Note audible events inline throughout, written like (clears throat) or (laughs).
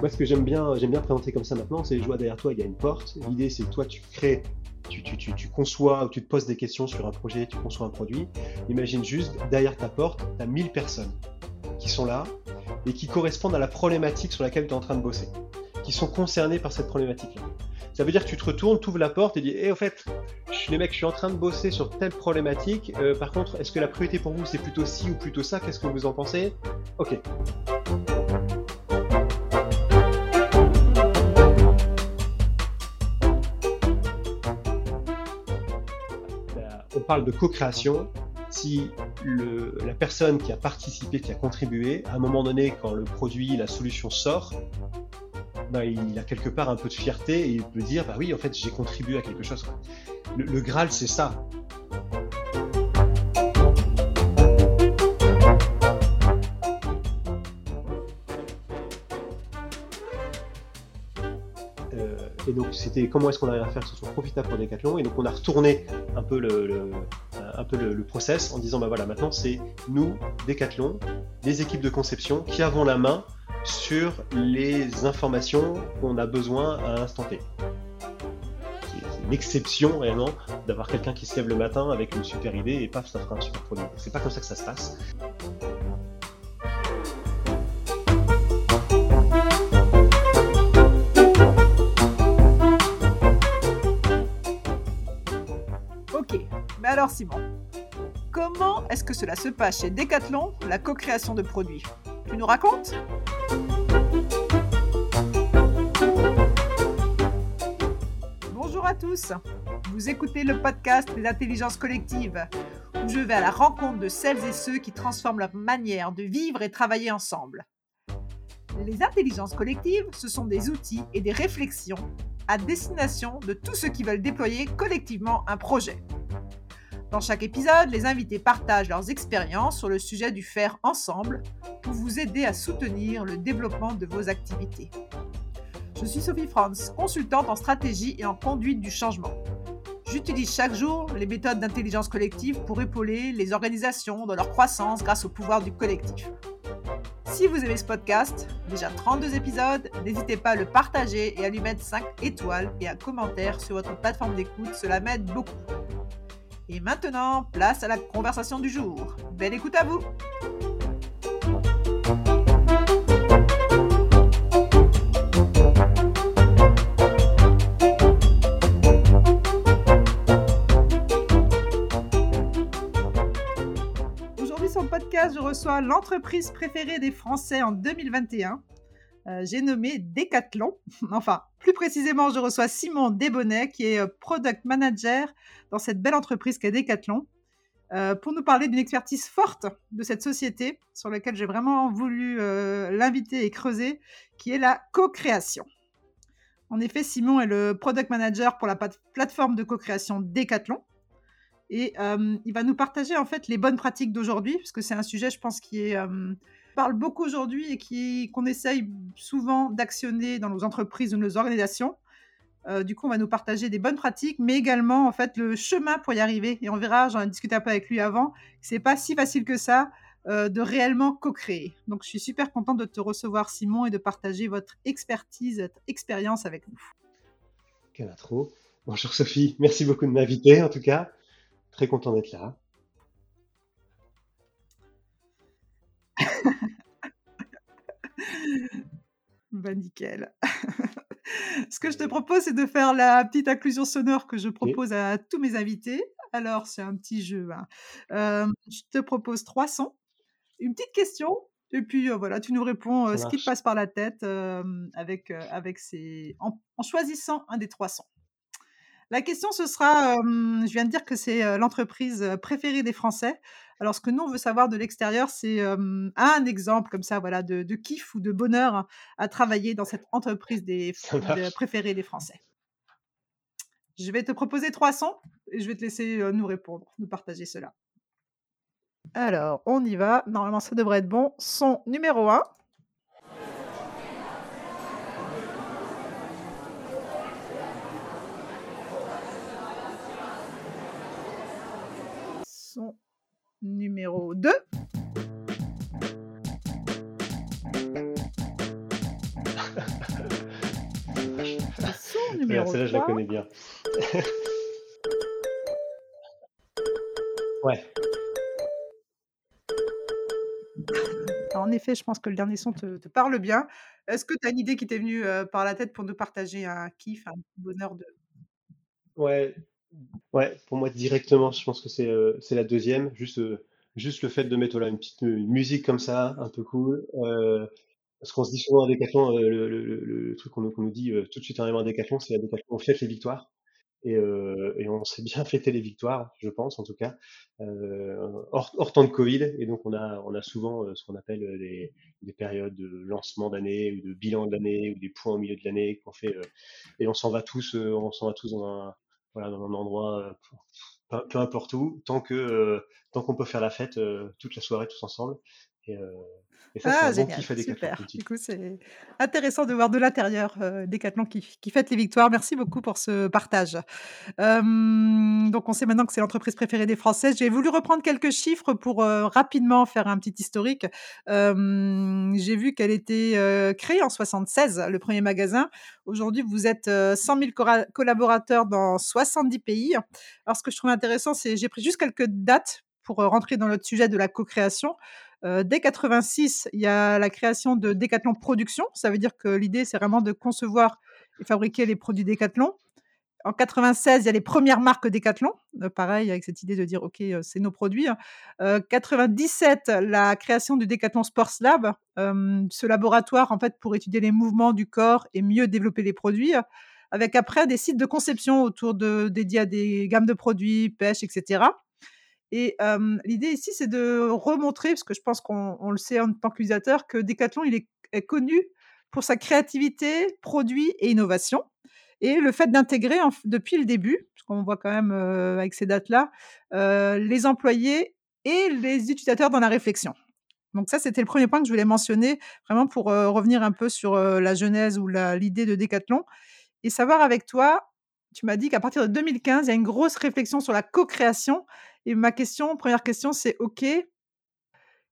Moi, ce que j'aime bien, j'aime bien présenter comme ça maintenant, c'est je vois derrière toi, il y a une porte. L'idée, c'est que toi, tu crées, tu, conçois ou tu te poses des questions sur un projet, tu conçois un produit. Imagine juste, derrière ta porte, tu as 1000 personnes qui sont là et qui correspondent à la problématique sur laquelle tu es en train de bosser, qui sont concernées par cette problématique-là. Ça veut dire que tu te retournes, tu ouvres la porte et dis Eh, au fait, les mecs, je suis en train de bosser sur telle problématique. Euh, par contre, est-ce que la priorité pour vous, c'est plutôt ci ou plutôt ça? Qu'est-ce que vous en pensez? Ok. Parle de co-création si la personne qui a participé, qui a contribué, à un moment donné, quand le produit, la solution sort, bah, il a quelque part un peu de fierté et il peut dire bah oui en fait j'ai contribué à quelque chose. Le Graal c'est ça. Et donc c'était comment est-ce qu'on arrive à faire que ce soit profitable pour Decathlon et donc on a retourné un peu le, le process en disant bah voilà maintenant c'est nous Decathlon les équipes de conception qui avons la main sur les informations qu'on a besoin à l'instant T. C'est une exception réellement d'avoir quelqu'un qui se lève le matin avec une super idée et paf, ça fera un super produit. C'est pas comme ça que ça se passe. Comment est-ce que cela se passe chez Decathlon, la co-création de produits? Tu nous racontes? Bonjour à tous, vous écoutez le podcast des intelligences collectives, où je vais à la rencontre de celles et ceux qui transforment leur manière de vivre et travailler ensemble. Les intelligences collectives, ce sont des outils et des réflexions à destination de tous ceux qui veulent déployer collectivement un projet. Dans chaque épisode, les invités partagent leurs expériences sur le sujet du faire ensemble pour vous aider à soutenir le développement de vos activités. Je suis Sophie Franz, consultante en stratégie et en conduite du changement. J'utilise chaque jour les méthodes d'intelligence collective pour épauler les organisations dans leur croissance grâce au pouvoir du collectif. Si vous aimez ce podcast, déjà 32 épisodes, n'hésitez pas à le partager et à lui mettre 5 étoiles et un commentaire sur votre plateforme d'écoute, cela m'aide beaucoup. Et maintenant, place à la conversation du jour. Belle écoute à vous Aujourd'hui sur le podcast, je reçois l'entreprise préférée des Français en 2021. Euh, j'ai nommé Decathlon. (laughs) Enfin, plus précisément, je reçois Simon Desbonnet, qui est euh, product manager dans cette belle entreprise qu'est Decathlon, euh, pour nous parler d'une expertise forte de cette société sur laquelle j'ai vraiment voulu l'inviter et creuser, qui est la co-création. En effet, Simon est le product manager pour la plateforme de co-création Decathlon. Et il va nous partager en fait les bonnes pratiques d'aujourd'hui, parce que c'est un sujet, je pense, qui est, parle beaucoup aujourd'hui et qu'on essaye souvent d'actionner dans nos entreprises ou nos organisations. Euh, du coup, on va nous partager des bonnes pratiques, mais également en fait le chemin pour y arriver. Et on verra, j'en ai discuté un peu avec lui avant, c'est pas si facile que ça euh, de réellement co-créer. Donc, je suis super contente de te recevoir, Simon, et de partager votre expertise, votre expérience avec nous. Quelle intro. Bonjour Sophie, merci beaucoup de m'inviter en tout cas. Très content d'être là. Bah nickel. Ce que je te propose, c'est de faire la petite inclusion sonore que je propose à tous mes invités. Alors, c'est un petit jeu. Hein. Euh, je te propose trois sons, une petite question, et puis euh, voilà, tu nous réponds euh, ce qui te passe par la tête avec, avec ces... en, en, choisissant un des trois sons. La question, ce sera, je viens de dire que c'est l'entreprise préférée des Français. Alors, ce que nous, on veut savoir de l'extérieur, c'est un exemple comme ça, voilà, de, de, kiff ou de bonheur à travailler dans cette entreprise des, (laughs) de, préférée des Français. Je vais te proposer trois sons et je vais te laisser nous répondre, nous partager cela. Alors, on y va. Normalement, ça devrait être bon. Son numéro 1. Son numéro 2. numéro Celle-là, je la connais bien. (laughs) ouais. En effet, je pense que le dernier son te, te parle bien. Est-ce que tu as une idée qui t'est venue euh, par la tête pour nous partager un kiff, un bonheur de... Ouais, ouais, pour moi directement, je pense que c'est euh, la deuxième. Juste, euh, juste le fait de mettre une petite musique comme ça, un peu cool. Euh, parce qu'on se dit souvent à Decathlon, euh, le, truc qu'on nous, dit tout de suite en arrivant à Decathlon, c'est à Decathlon, on fête les victoires. Et, on sait bien (laughs) fêter les victoires, je pense en tout cas, hors, temps de Covid. Et donc on a, on a souvent ce qu'on appelle des, des périodes de lancement d'année ou de bilan de l'année ou des points au milieu de l'année qu'on fait. et on s'en va tous, on s'en va tous dans un, voilà, dans un endroit, euh, peu, importe où, tant que euh, tant qu'on peut faire la fête euh, toute la soirée tous ensemble. Et, et ça, c'est Ah, bon génial, kiff Decathlon, super. Du coup, c'est intéressant de voir de l'intérieur Décathlon qui, qui fête les victoires. Merci beaucoup pour ce partage. Donc on sait maintenant que c'est l'entreprise préférée des Françaises. J'ai voulu reprendre quelques chiffres pour, rapidement faire un petit historique. J'ai vu qu'elle était, créée en 76, le premier magasin. Aujourd'hui, vous êtes, heu, 100 000 cora collaborateurs dans 70 pays. Alors ce que je trouve intéressant, c'est j'ai pris juste quelques dates pour, rentrer dans notre sujet de la co-création. Dès 86, il y a la création de Décathlon Production. Ça veut dire que l'idée, c'est vraiment de concevoir et fabriquer les produits Décathlon. En 96, il y a les premières marques Décathlon, heu, pareil avec cette idée de dire: «OK, c'est nos produits», hein. Heu, 97, la création du Décathlon Sports Lab, ce laboratoire en fait pour étudier les mouvements du corps et mieux développer les produits, avec après des sites de conception autour de dédiés à des gammes de produits, pêche et cetera et l'idée ici, c'est de remontrer, parce que je pense qu'on on le sait en tant qu'utilisateur, que Decathlon, il est connu pour sa créativité, produits et innovation. Et le fait d'intégrer depuis le début, parce qu'on voit quand même, avec ces dates-là, les employés et les utilisateurs dans la réflexion. Donc ça, c'était le premier point que je voulais mentionner, vraiment pour, revenir un peu sur, la genèse ou l'idée de Decathlon. Et savoir avec toi, tu m'as dit qu'à partir de 2015, il y a une grosse réflexion sur la co-création et ma question, première question, c'est OK,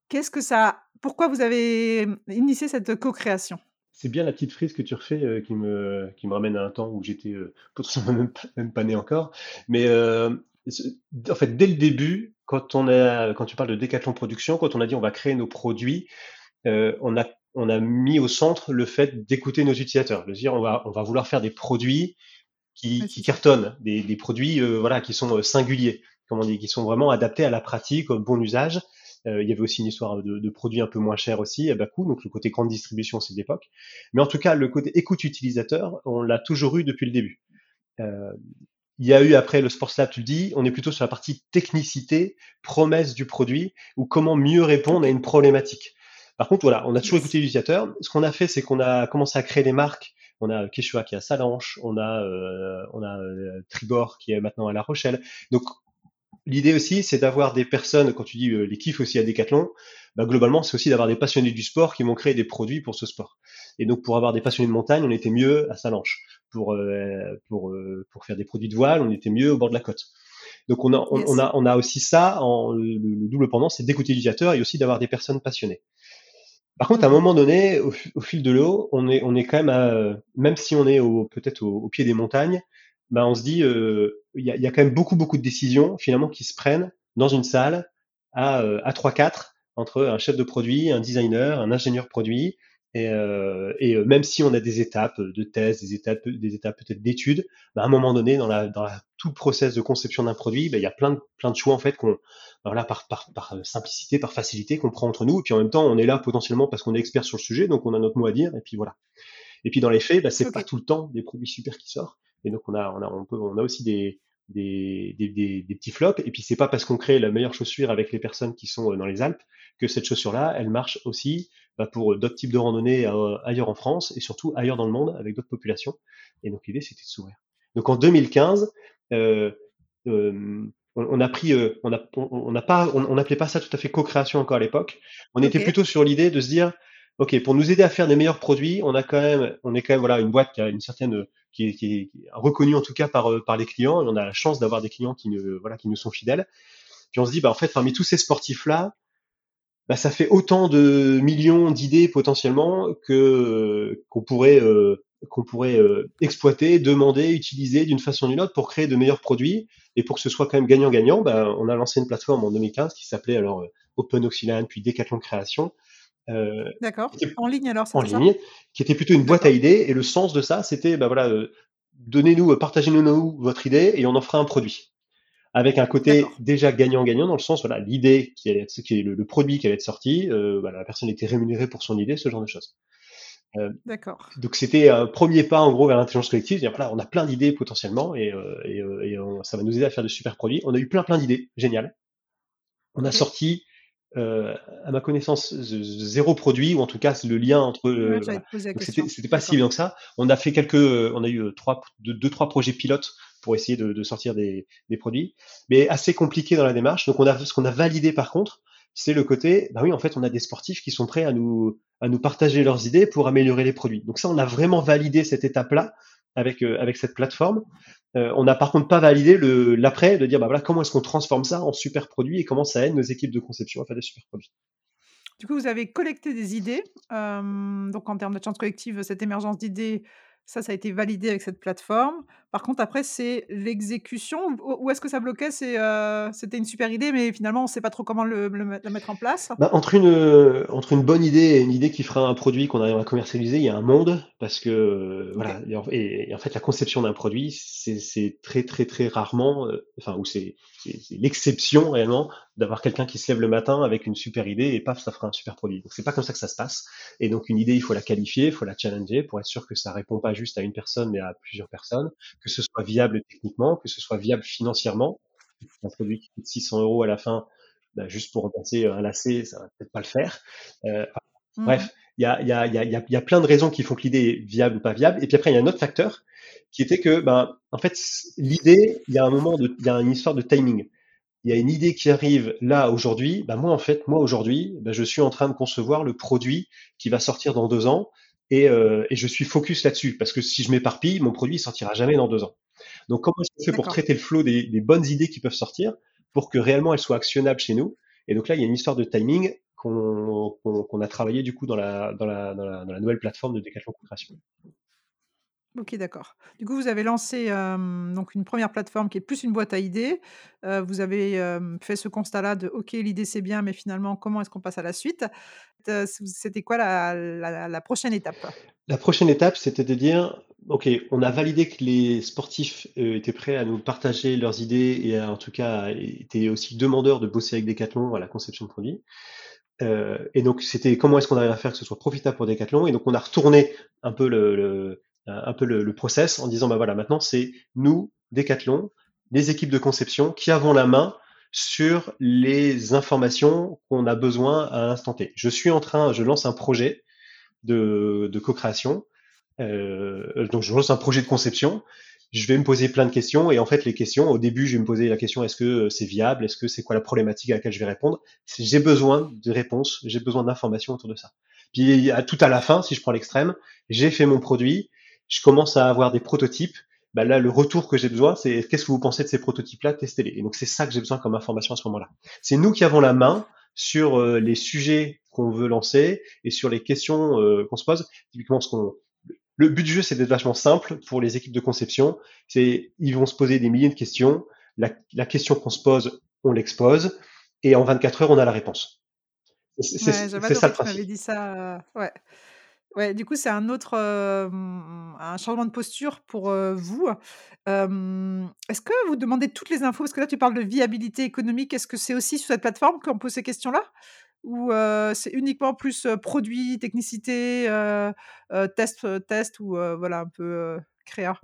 qu'est-ce que ça pourquoi vous avez, mmh, initié cette co-création? C'est bien la petite frise que tu refais euh, qui me, qui me ramène à un temps où j'étais euh, (laughs) potentiellement même pas, même pas né encore. Mais euh, en fait, dès le début, quand on a, quand tu parles de Décathlon Production, quand on a dit on va créer nos produits, on a, on a mis au centre le fait d'écouter nos utilisateurs, de dire on va, on va vouloir faire des produits qui, qui cartonnent, des, des produits voilà qui sont singuliers, comme on dit, qui sont vraiment adaptés à la pratique, au bon usage. Euh, il y avait aussi une histoire de, de produits un peu moins chers aussi, à bas coût, donc le côté grande distribution, c'est de l'époque. Mais en tout cas, le côté écoute utilisateur, on l'a toujours eu depuis le début. Euh, il y a eu après le Sports Lab, tu le dis, on est plutôt sur la partie technicité, promesse du produit, ou comment mieux répondre à une problématique. Par contre, voilà, on a toujours écouté l'utilisateur. Ce qu'on a fait, c'est qu'on a commencé à créer des marques. On a Quechua qui est à Salanches, on a, euh, on a euh, Tribord qui est maintenant à La Rochelle. Donc, l'idée aussi, c'est d'avoir des personnes, quand tu dis euh, les kiffs aussi à Decathlon, bah, globalement, c'est aussi d'avoir des passionnés du sport qui vont créer des produits pour ce sport. Et donc, pour avoir des passionnés de montagne, on était mieux à Salanches. Pour, euh, pour, euh, pour faire des produits de voile, on était mieux au bord de la côte. Donc, on a, on, a, on a aussi ça, en, le, le double pendant, c'est d'écouter l'utilisateur et aussi d'avoir des personnes passionnées. Par contre, à un Mmh moment donné, au, au fil de l'eau, on est, on est quand même, à, même si on est au, peut-être au, au pied des montagnes, bah on se dit, euh, il y, a, y a quand même beaucoup, beaucoup de décisions finalement qui se prennent dans une salle à, euh, à 3-4 entre un chef de produit, un designer, un ingénieur produit. Et, euh, et euh, même si on a des étapes de thèse, des étapes, des étapes peut-être d'études, bah à un moment donné, dans, la, dans la, tout le process de conception d'un produit, bah, il y a plein de, plein de choix en fait qu'on, voilà, par, par, par simplicité, par facilité qu'on prend entre nous. Et puis en même temps, on est là potentiellement parce qu'on est expert sur le sujet, donc on a notre mot à dire. Et puis voilà. Et puis dans les faits, bah, c'est pas OK. tout le temps des produits super qui sortent. Et donc on a, on a, on peut, on a aussi des, des, des, des, des petits flops. Et puis c'est pas parce qu'on crée la meilleure chaussure avec les personnes qui sont euh, dans les Alpes que cette chaussure-là, elle marche aussi bah, pour d'autres types de randonnées euh, ailleurs en France et surtout ailleurs dans le monde avec d'autres populations. Et donc l'idée, c'était de s'ouvrir. Donc en 2015, euh, euh, on, on a pris, euh, on a, on n'a pas, on n'appelait pas ça tout à fait co-création encore à l'époque. On était plutôt sur l'idée de se dire, ok, pour nous aider à faire des meilleurs produits, on a quand même, on est quand même voilà une boîte qui a une certaine, qui est, qui est- reconnue en tout cas par euh, par les clients. Et on a la chance d'avoir des clients qui ne, voilà, qui nous sont fidèles. Puis on se dit, bah en fait, parmi tous ces sportifs là, bah, ça fait autant de millions d'idées potentiellement que qu'on pourrait euh, qu'on pourrait euh, exploiter, demander, utiliser d'une façon ou d'une autre pour créer de meilleurs produits et pour que ce soit quand même gagnant-gagnant. Ben, on a lancé une plateforme en 2015 qui s'appelait alors euh, Open Oxyland puis Decathlon Création. Euh, D'accord. En ligne alors. En ligne, qui était plutôt une boîte à idées et le sens de ça, c'était ben voilà, donnez-nous, partagez-nous votre idée et on en fera un produit avec un côté déjà gagnant-gagnant dans le sens voilà l'idée qui allait être, qui est le, produit qui allait être sorti, euh, voilà, la personne était rémunérée pour son idée, ce genre de choses. Euh, D'accord. Donc c'était un premier pas en gros vers l'intelligence collective. Dire, voilà, on a plein d'idées potentiellement et, euh, et, et ça va nous aider à faire de super produits. On a eu plein plein d'idées, génial. On a sorti euh, à ma connaissance, zéro produit, ou en tout cas le lien entre. Euh, c'était pas si évident que ça. On a fait quelques, on a eu trois, deux, trois projets pilotes pour essayer de, de sortir des, des, produits, mais assez compliqué dans la démarche. Donc on a, ce qu'on a validé par contre, c'est le côté, bah oui, en fait, on a des sportifs qui sont prêts à nous, à nous partager leurs idées pour améliorer les produits. Donc ça, on a vraiment validé cette étape-là avec, euh, avec cette plateforme. Euh, on n'a par contre pas validé l'après de dire bah comment est-ce qu'on transforme ça en super produit et comment ça aide nos équipes de conception à faire des super produits. Du coup, vous avez collecté des idées. Euh, donc, en termes de chance collective, cette émergence d'idées, ça, ça a été validé avec cette plateforme. Par contre, après, c'est l'exécution. Où est-ce que ça bloquait C'est, euh, C'était une super idée, mais finalement, on ne sait pas trop comment le, la mettre en place? Bah, entre, une, entre une bonne idée et une idée qui fera un produit qu'on arrive à commercialiser, il y a un monde. Parce que, voilà, et, en fait, la conception d'un produit, c'est très, très, très rarement, euh, enfin, ou c'est l'exception réellement d'avoir quelqu'un qui se lève le matin avec une super idée et paf, ça fera un super produit. Donc, c'est pas comme ça que ça se passe. Et donc, une idée, il faut la qualifier, il faut la challenger pour être sûr que ça répond pas juste à une personne, mais à plusieurs personnes que ce soit viable techniquement, que ce soit viable financièrement. Un produit qui coûte 600 euros à la fin, bah, juste pour remplacer un lacet, ça va peut-être pas le faire. Euh, mmh. Bref, il y a, y, a, y, a, y a, plein de raisons qui font que l'idée est viable ou pas viable. Et puis après, il y a un autre facteur qui était que, ben, en fait, l'idée, il y a un moment, il y a une histoire de timing. Il y a une idée qui arrive là aujourd'hui. Ben moi, en fait, moi aujourd'hui, ben, je suis en train de concevoir le produit qui va sortir dans deux ans et, euh, et je suis focus là-dessus parce que si je m'éparpille, mon produit sortira jamais dans deux ans. Donc comment est-ce qu'on fait pour traiter le flow des, des, bonnes idées qui peuvent sortir pour que réellement elles soient actionnables chez nous? Et donc là, il y a une histoire de timing qu'on a travaillé du coup dans la, dans la, dans la, dans la nouvelle plateforme de Decathlon Création. OK, d'accord. Du coup, vous avez lancé, donc une première plateforme qui est plus une boîte à idées. vous avez, fait ce constat-là de: «OK, l'idée c'est bien, mais finalement comment est-ce qu'on passe à la suite?» c'était quoi la prochaine étape? La prochaine étape, c'était de dire: «OK, on a validé que les sportifs, étaient prêts à nous partager leurs idées et en tout cas, étaient aussi demandeurs de bosser avec Decathlon à la conception de produits». et donc c'était comment est-ce qu'on arrive à faire que ce soit profitable pour Decathlon? Et donc on a retourné un peu le un peu le, process en disant bah voilà maintenant c'est nous Decathlon les équipes de conception qui avons la main sur les informations qu'on a besoin à l'instant T. Je suis en train, je lance un projet de, de co-création, euh, donc je lance un projet de conception. Je vais me poser plein de questions et en fait les questions, au début je vais me poser la question est-ce que c'est viable, est-ce que c'est quoi la problématique à laquelle je vais répondre? J'ai besoin de réponses, j'ai besoin d'informations autour de ça. Puis à, tout à la fin, si je prends l'extrême, j'ai fait mon produit, je commence à avoir des prototypes. Bah là, le retour que j'ai besoin, c'est qu'est-ce que vous pensez de ces prototypes-là, testez-les. Et donc c'est ça que j'ai besoin comme information à ce moment-là. C'est nous qui avons la main sur euh, les sujets qu'on veut lancer et sur les questions euh, qu'on se pose. Typiquement, ce qu'on le but du jeu, c'est d'être vachement simple pour les équipes de conception. C'est ils vont se poser des milliers de questions. La, la question qu'on se pose, on l'expose et en 24 heures, on a la réponse. C'est ouais, ça le principe. dit ça. Euh, ouais. Ouais, du coup, c'est un autre, un changement de posture pour, vous. est-ce que vous demandez toutes les infos? Parce que là, tu parles de viabilité économique. Est-ce que c'est aussi sur cette plateforme qu'on pose ces questions-là? Ou, c'est uniquement plus, produit, technicité, test, test ou, voilà, un peu, créa?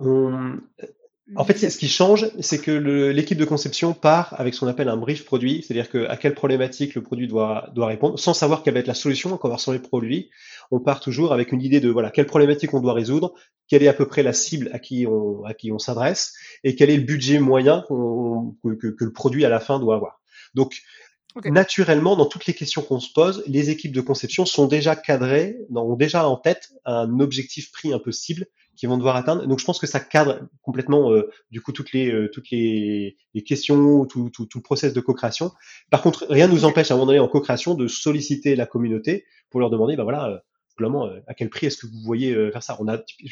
En fait, ce qui change, c'est que l'équipe de conception part avec ce qu'on appelle un brief produit, c'est-à-dire que à quelle problématique le produit doit, doit répondre, sans savoir quelle va être la solution quand on va ressembler le produit. On part toujours avec une idée de voilà quelle problématique on doit résoudre, quelle est à peu près la cible à qui on, à qui on s'adresse, et quel est le budget moyen que, que, le produit à la fin doit avoir. Donc, Naturellement, dans toutes les questions qu'on se pose, les équipes de conception sont déjà cadrées, ont déjà en tête un objectif pris un peu cible qui vont devoir atteindre. Donc je pense que ça cadre complètement euh, du coup toutes les euh, toutes les, les questions, tout, tout, tout, le process de co-création. Par contre, rien ne nous empêche à un moment donné en co-création de solliciter la communauté pour leur demander, bah voilà, euh, Globalement, à quel prix est-ce que vous voyez faire ça?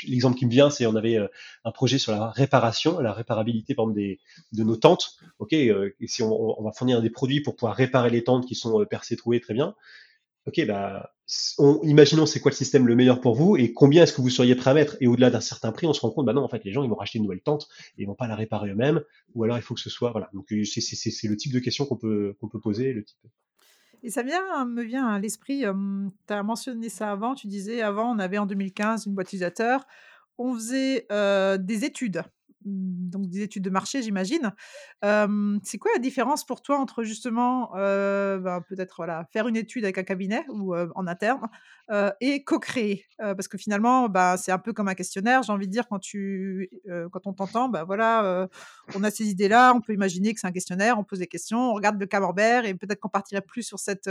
L'exemple qui me vient, c'est on avait un projet sur la réparation, la réparabilité de nos tentes. Ok, si on, va fournir des produits pour pouvoir réparer les tentes qui sont percées, trouées, très bien. Ok, bah, on, imaginons c'est quoi le système le meilleur pour vous et combien est-ce que vous seriez prêt à mettre? Et au-delà d'un certain prix, on se rend compte, bah non, en fait, les gens ils vont racheter une nouvelle tente et ils vont pas la réparer eux-mêmes. Ou alors il faut que ce soit, voilà. Donc c'est le type de question qu'on peut qu'on peut poser, le type. Et ça vient, me vient à l'esprit, tu as mentionné ça avant, tu disais avant on avait en 2015 une boîte utilisateur, on faisait des études Mmh, donc des études de marché, j'imagine. c'est quoi la différence pour toi entre justement, ben, peut-être voilà, faire une étude avec un cabinet ou en interne et co-créer Parce que finalement, bah, c'est un peu comme un questionnaire, j'ai envie de dire, quand, tu, quand on t'entend, bah, voilà, on a ces idées-là, on peut imaginer que c'est un questionnaire, on pose des questions, on regarde le camembert et peut-être qu'on partirait plus sur cette,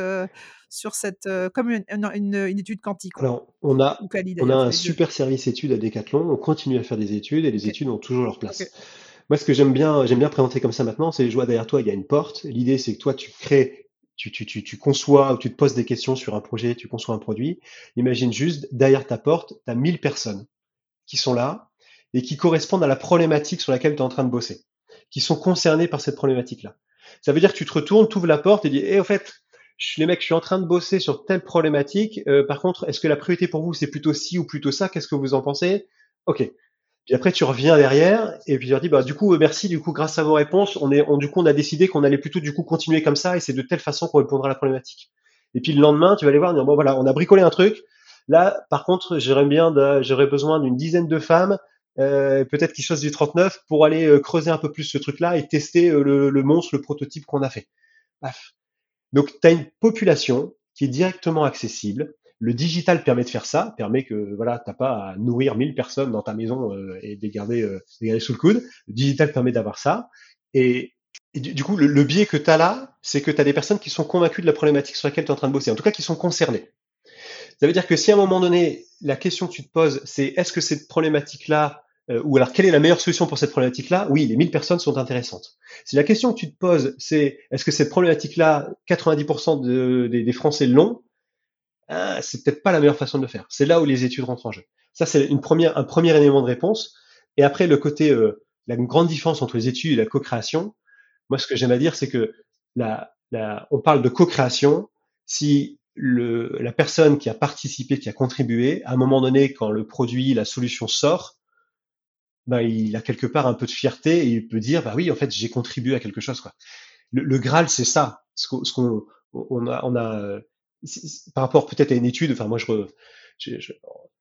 sur cette comme une, une, étude quantique. Alors, on a, on a un super service études à Decathlon, on continue à faire des études et les études ont toujours leur moi, ce que j'aime bien, j'aime bien présenter comme ça maintenant, c'est je vois derrière toi, il y a une porte. L'idée, c'est que toi, tu crées, tu, conçois ou tu te poses des questions sur un projet, tu conçois un produit. Imagine juste, derrière ta porte, tu as 1000 personnes qui sont là et qui correspondent à la problématique sur laquelle tu es en train de bosser, qui sont concernées par cette problématique-là. Ça veut dire que tu te retournes, tu ouvres la porte et dis, eh, au fait, les mecs, je suis en train de bosser sur telle problématique. Euh, par contre, est-ce que la priorité pour vous, c'est plutôt ci ou plutôt ça? Qu'est-ce que vous en pensez? Ok. Puis après, tu reviens derrière et puis tu leur dis, bah, du coup, euh, merci, du coup, grâce à vos réponses, on est, on, du coup, on a décidé qu'on allait plutôt, du coup, continuer comme ça et c'est de telle façon qu'on répondra à la problématique. Et puis le lendemain, tu vas aller voir, voilà, on a bricolé un truc. Là, par contre, j'aurais bien, j'aurais besoin d'une dizaine de femmes, euh, peut-être qu'ils choisissent du 39 pour aller euh, creuser un peu plus ce truc-là et tester le, monstre, le prototype qu'on a fait. Paf. Donc, tu as une population qui est directement accessible, le digital permet de faire ça, permet que voilà, t'as pas à nourrir 1000 personnes dans ta maison euh, et de les garder, euh, garder, sous le coude. Le digital permet d'avoir ça. Et, du, coup, le, biais que tu as là, c'est que tu as des personnes qui sont convaincues de la problématique sur laquelle tu es en train de bosser, en tout cas qui sont concernées. Ça veut dire que si à un moment donné, la question que tu te poses, c'est est-ce que cette problématique-là, euh, ou alors quelle est la meilleure solution pour cette problématique-là? Oui, les 1000 personnes sont intéressantes. Si la question que tu te poses, c'est est-ce que cette problématique-là, 90% de, des, des Français l'ont? Ah, c'est peut-être pas la meilleure façon de le faire. C'est là où les études rentrent en jeu. Ça, c'est une première, un premier élément de réponse. Et après, le côté, euh, la grande différence entre les études et la co-création, moi, ce que j'aime à dire, c'est que la, on parle de co-création si le, la personne qui a participé, qui a contribué, à un moment donné, quand le produit, la solution sort, ben, il a quelque part un peu de fierté et il peut dire, bah oui, en fait, j'ai contribué à quelque chose. Quoi. Le, le Graal, c'est ça. Ce qu'on on a, on a par rapport peut-être à une étude, enfin moi je, je,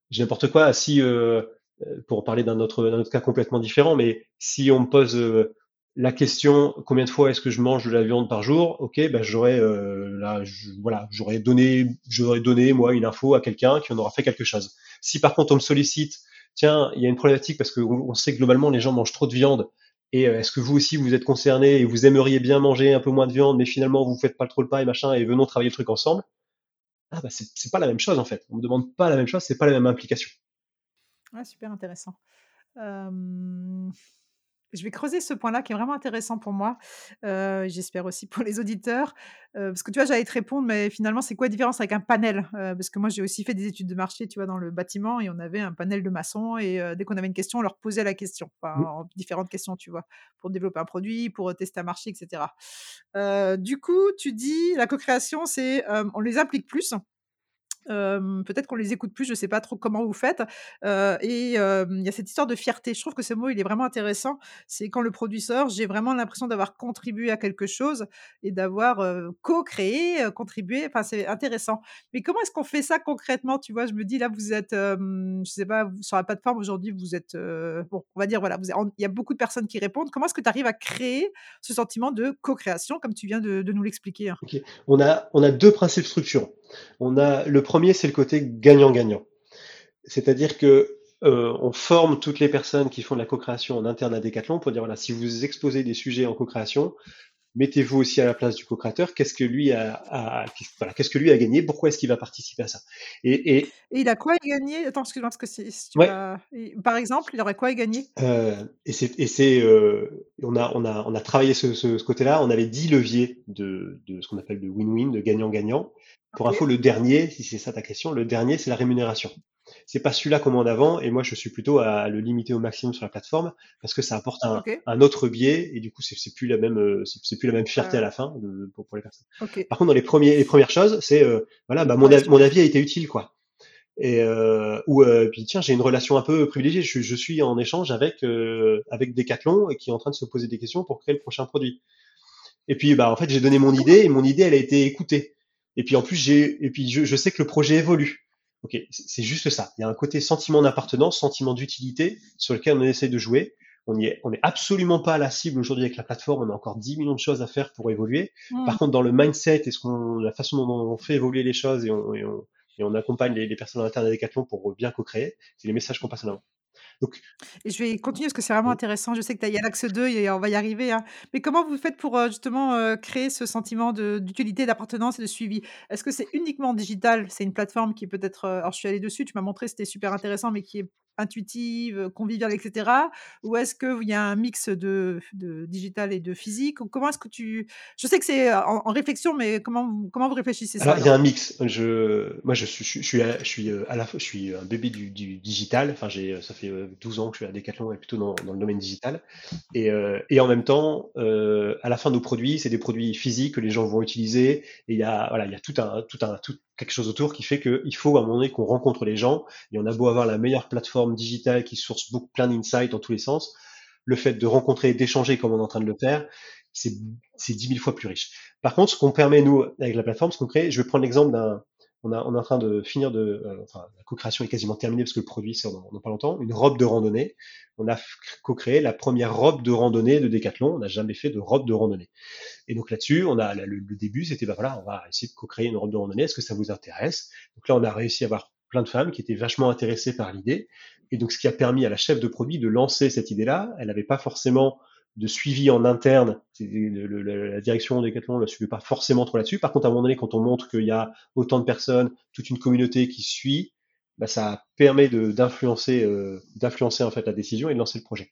je n'importe quoi. Si euh, euh, pour parler d'un autre, d'un autre cas complètement différent, mais si on me pose euh, la question combien de fois est-ce que je mange de la viande par jour, ok, ben j'aurais euh, là, voilà, j'aurais donné, j'aurais donné moi une info à quelqu'un qui en aura fait quelque chose. Si par contre on me sollicite, tiens, il y a une problématique parce qu'on on sait que globalement les gens mangent trop de viande. Et est-ce que vous aussi vous êtes concerné et vous aimeriez bien manger un peu moins de viande, mais finalement vous faites pas trop le pas et machin et venons travailler le truc ensemble ah bah c'est pas la même chose en fait. On me demande pas la même chose, c'est pas la même implication. Ah, super intéressant. Je vais creuser ce point-là qui est vraiment intéressant pour moi. J'espère aussi pour les auditeurs. parce que tu vois, j'allais te répondre, mais finalement, c'est quoi la différence avec un panel Parce que moi, j'ai aussi fait des études de marché, tu vois, dans le bâtiment, et on avait un panel de maçons, et dès qu'on avait une question, on leur posait la question. Enfin, différentes questions, tu vois, pour développer un produit, pour tester un marché, etc. du coup, tu dis, la co-création, c'est on les implique plus peut-être qu'on les écoute plus, je sais pas trop comment vous faites. et il y a cette histoire de fierté. Je trouve que ce mot, il est vraiment intéressant. C'est quand le produit sort, j'ai vraiment l'impression d'avoir contribué à quelque chose et d'avoir co-créé, contribué. Enfin, c'est intéressant. Mais comment est-ce qu'on fait ça concrètement Tu vois, je me dis là, vous êtes, je sais pas, sur la plateforme aujourd'hui, vous êtes, bon, on va dire voilà, il y a beaucoup de personnes qui répondent. Comment est-ce que tu arrives à créer ce sentiment de co-création, comme tu viens de, nous l'expliquer hein? On a on a deux principes structurants. On a le premier, c'est le côté gagnant-gagnant. C'est-à-dire que euh, on forme toutes les personnes qui font de la co-création en interne à Decathlon pour dire voilà, si vous exposez des sujets en co-création, mettez-vous aussi à la place du co-créateur. Qu'est-ce que lui a, voilà, qu'est-ce que lui a gagné? Pourquoi est-ce qu'il va participer à ça? Et, et, il a quoi gagné Attends, excuse-moi, parce que si, tu par exemple, il aurait quoi à gagner? Euh, Et c'est, et c'est, euh, on a, on a, on a travaillé ce, ce, côté-là. On avait 10 leviers de, de ce qu'on appelle de win-win, de gagnant-gagnant. Pour info, le dernier, si c'est ça ta question, le dernier, c'est la rémunération c'est pas celui-là comme en avant, et moi je suis plutôt à le limiter au maximum sur la plateforme parce que ça apporte un, autre biais et du coup c'est plus la même euh, c'est plus la même fierté à la fin pour, les personnes. Par contre dans les premiers les premières choses c'est euh, voilà bah, mon, mon avis a été utile quoi. Et euh, ou euh, puis tiens j'ai une relation un peu privilégiée je, je suis en échange avec avec Decathlon et qui est en train de se poser des questions pour créer le prochain produit. Et puis bah en fait j'ai donné mon idée et mon idée elle a été écoutée. Et puis en plus j'ai et puis je, je sais que le projet évolue. Ok, c'est juste ça. Il y a un côté sentiment d'appartenance, sentiment d'utilité sur lequel on essaie de jouer. On y est, on est absolument pas à la cible aujourd'hui avec la plateforme. On a encore 10 millions de choses à faire pour évoluer. Mmh. Par contre, dans le mindset et ce qu'on, la façon dont on fait évoluer les choses et on, et on, et on accompagne les, les personnes à l'intérieur des pour bien co-créer, c'est les messages qu'on passe en avant. Et je vais continuer parce que c'est vraiment intéressant. Je sais que tu as- il y a l'axe 2 et on va y arriver. hein. Mais comment vous faites pour euh, justement euh, créer ce sentiment de- d'utilité, d'appartenance et de suivi? Est-ce que c'est uniquement digital? C'est une plateforme qui peut-être. euh, Alors, je suis allée dessus, tu m'as montré, c'était super intéressant, mais qui est intuitive, conviviale, etc. Ou est-ce qu'il y a un mix de, de digital et de physique Comment est-ce que tu... Je sais que c'est en, réflexion, mais comment, comment vous réfléchissez ça il y a un mix. Je, moi, je suis, je, suis, je suis à la je suis un bébé du, du digital. Enfin, ça fait 12 ans que je suis à Decathlon et plutôt dans, dans le domaine digital. Et, et en même temps, euh, à la fin, nos produits, c'est des produits physiques que les gens vont utiliser. Et il y a, voilà, il y a tout un, tout un, tout, quelque chose autour qui fait qu'il faut à un moment donné qu'on rencontre les gens. Et on a beau avoir la meilleure plateforme digitale qui source beaucoup plein d'insights dans tous les sens, le fait de rencontrer d'échanger comme on est en train de le faire, c'est dix mille fois plus riche. Par contre, ce qu'on permet nous avec la plateforme, ce qu'on crée, je vais prendre l'exemple d'un on, est en train de finir de, euh, enfin, la co-création est quasiment terminée parce que le produit sort dans, pas longtemps, une robe de randonnée. On a co-créé la première robe de randonnée de Decathlon. On n'a jamais fait de robe de randonnée. Et donc là-dessus, on a le, début, c'était bah voilà, on va essayer de co-créer une robe de randonnée. Est-ce que ça vous intéresse? Donc là, on a réussi à avoir plein de femmes qui étaient vachement intéressées par l'idée. Et donc, ce qui a permis à la chef de produit de lancer cette idée-là, elle n'avait pas forcément de suivi en interne. la direction Decathlon ne suivait pas forcément trop là-dessus. Par contre, à un moment donné, quand on montre qu'il y a autant de personnes, toute une communauté qui suit, bah, ça permet d'influencer euh, d'influencer en fait la décision et de lancer le projet.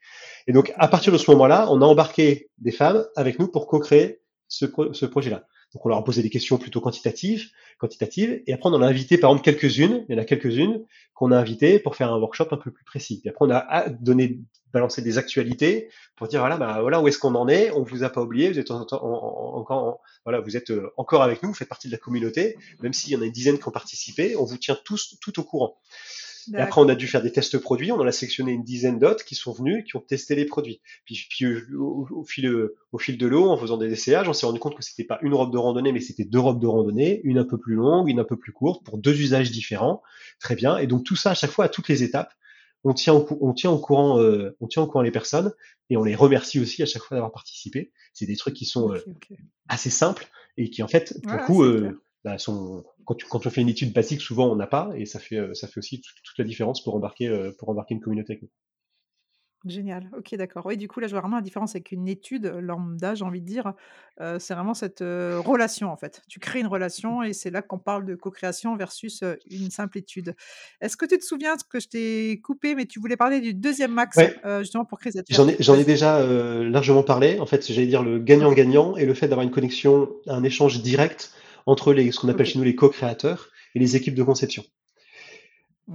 Et donc, à partir de ce moment-là, on a embarqué des femmes avec nous pour co-créer ce projet-là. Donc on leur a posé des questions plutôt quantitatives, quantitatives, et après on en a invité par exemple quelques-unes, il y en a quelques-unes qu'on a invitées pour faire un workshop un peu plus précis. Et après on a donné, balancé des actualités pour dire voilà bah voilà où est-ce qu'on en est, on vous a pas oublié, vous êtes encore voilà vous êtes euh, encore avec nous, vous faites partie de la communauté, même s'il y en a une dizaine qui ont participé, on vous tient tous tout au courant. Et après, on a dû faire des tests produits. On en a sélectionné une dizaine d'autres qui sont venus, qui ont testé les produits. Puis, puis au, fil, au fil de l'eau, en faisant des essayages, on s'est rendu compte que c'était pas une robe de randonnée, mais c'était deux robes de randonnée, une un peu plus longue, une un peu plus courte, pour deux usages différents. Très bien. Et donc tout ça, à chaque fois, à toutes les étapes, on tient au, on tient au courant, euh, on tient au courant les personnes et on les remercie aussi à chaque fois d'avoir participé. C'est des trucs qui sont euh, assez simples et qui en fait, pour coup, euh, bah, sont, quand, tu, quand on fait une étude basique, souvent on n'a pas, et ça fait, euh, ça fait aussi toute, la différence pour embarquer, euh, pour embarquer une communauté Génial. OK, d'accord. Oui, du coup, là, je vois vraiment la différence avec une étude lambda, j'ai envie de dire. c'est vraiment cette relation, en fait. Tu crées une relation et c'est là qu'on parle de co-création versus une simple étude. Est-ce que tu te souviens que je t'ai coupé, mais tu voulais parler du deuxième max, justement pour créer cette J'en ai, j'en ai déjà largement parlé. En fait, j'allais dire le gagnant-gagnant et le fait d'avoir une connexion, un échange direct entre les, ce qu'on appelle chez nous les co-créateurs et les équipes de conception.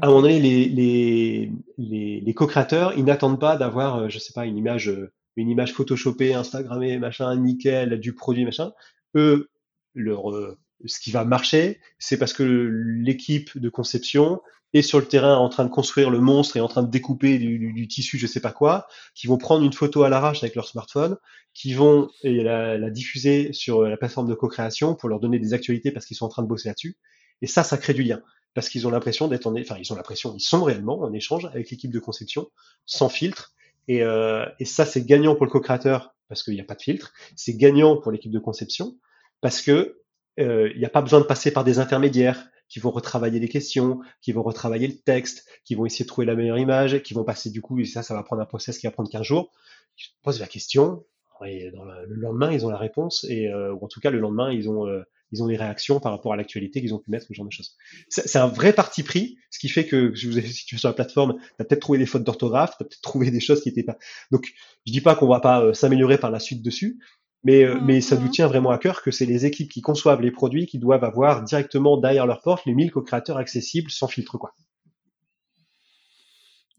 À un moment donné, les, les, les, les co-créateurs, ils n'attendent pas d'avoir, euh, je sais pas, une image, euh, une image photoshopée, instagrammée, machin, nickel, du produit, machin. Eux, leur, euh, ce qui va marcher, c'est parce que l'équipe de conception est sur le terrain en train de construire le monstre et en train de découper du, du, tissu, je sais pas quoi, qui vont prendre une photo à l'arrache avec leur smartphone, qui vont la, la, diffuser sur la plateforme de co-création pour leur donner des actualités parce qu'ils sont en train de bosser là-dessus. Et ça, ça crée du lien parce qu'ils ont l'impression d'être en, enfin ils ont l'impression, ils sont réellement en échange avec l'équipe de conception, sans filtre. Et, euh, et ça, c'est gagnant pour le co-créateur parce qu'il n'y a pas de filtre. C'est gagnant pour l'équipe de conception parce que euh, il n'y a pas besoin de passer par des intermédiaires qui vont retravailler les questions, qui vont retravailler le texte, qui vont essayer de trouver la meilleure image, qui vont passer du coup, et ça, ça va prendre un process qui va prendre 15 jours. Je pose la question, le lendemain, ils ont la réponse, et, ou en tout cas, le lendemain, ils ont, ils ont des réactions par rapport à l'actualité qu'ils ont pu mettre, ce genre de choses. C'est un vrai parti pris, ce qui fait que je vous si tu sur la plateforme, tu as peut-être trouvé des fautes d'orthographe, tu as peut-être trouvé des choses qui n'étaient pas. Donc, je dis pas qu'on va pas euh, s'améliorer par la suite dessus, mais, euh, mais ça nous mmh. tient vraiment à cœur que c'est les équipes qui conçoivent les produits qui doivent avoir directement derrière leur porte les 1000 co-créateurs accessibles sans filtre, quoi.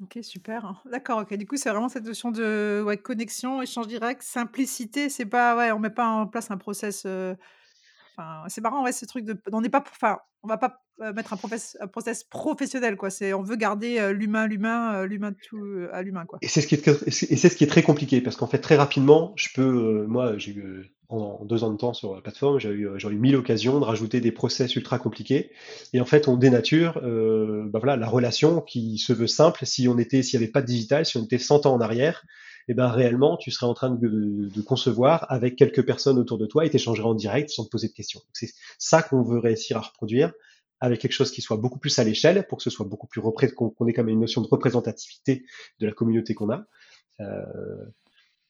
Ok, super. D'accord, ok. Du coup, c'est vraiment cette notion de ouais, connexion, échange direct, simplicité. C'est pas, ouais, on met pas en place un process euh, c'est marrant, ouais, ce truc de, on n'est pas, enfin, on va pas mettre un, process professionnel, quoi. C'est, on veut garder l'humain, l'humain, l'humain tout à l'humain, quoi. Et c'est ce qui est, et c'est ce qui est très compliqué parce qu'en fait, très rapidement, je peux, moi, en deux ans de temps sur la plateforme, j'ai eu, j'ai eu mille occasions de rajouter des process ultra compliqués. Et en fait, on dénature, bah voilà, la relation qui se veut simple. Si on était, s'il n'y avait pas de digital, si on était 100 ans en arrière, eh ben réellement, tu serais en train de, de, concevoir avec quelques personnes autour de toi et t'échangerais en direct sans te poser de questions. C'est ça qu'on veut réussir à reproduire avec quelque chose qui soit beaucoup plus à l'échelle pour que ce soit beaucoup plus qu'on ait quand même une notion de représentativité de la communauté qu'on a. Euh,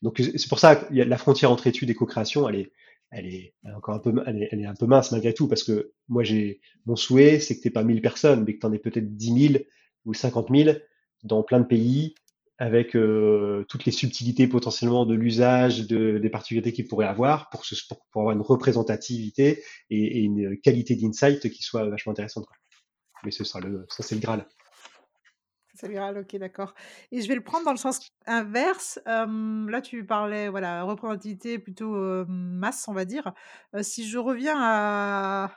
donc c'est pour ça que la frontière entre études et co-création, elle est, elle est encore un peu, elle est, elle est, un peu mince malgré tout parce que moi j'ai mon souhait, c'est que t'aies pas 1000 personnes, mais que tu en aies peut-être 10 000 ou 50 000 dans plein de pays avec euh, toutes les subtilités potentiellement de l'usage, de, des particularités qu'il pourrait avoir pour, avoir une représentativité et, une qualité d'insight qui soit vachement intéressante. Mais ce sera le, ça c'est le Graal. C'est le Graal, ok, d'accord. Et je vais le prendre dans le sens inverse. Euh, là, tu parlais, voilà, représentativité plutôt euh, masse, on va dire. si je reviens à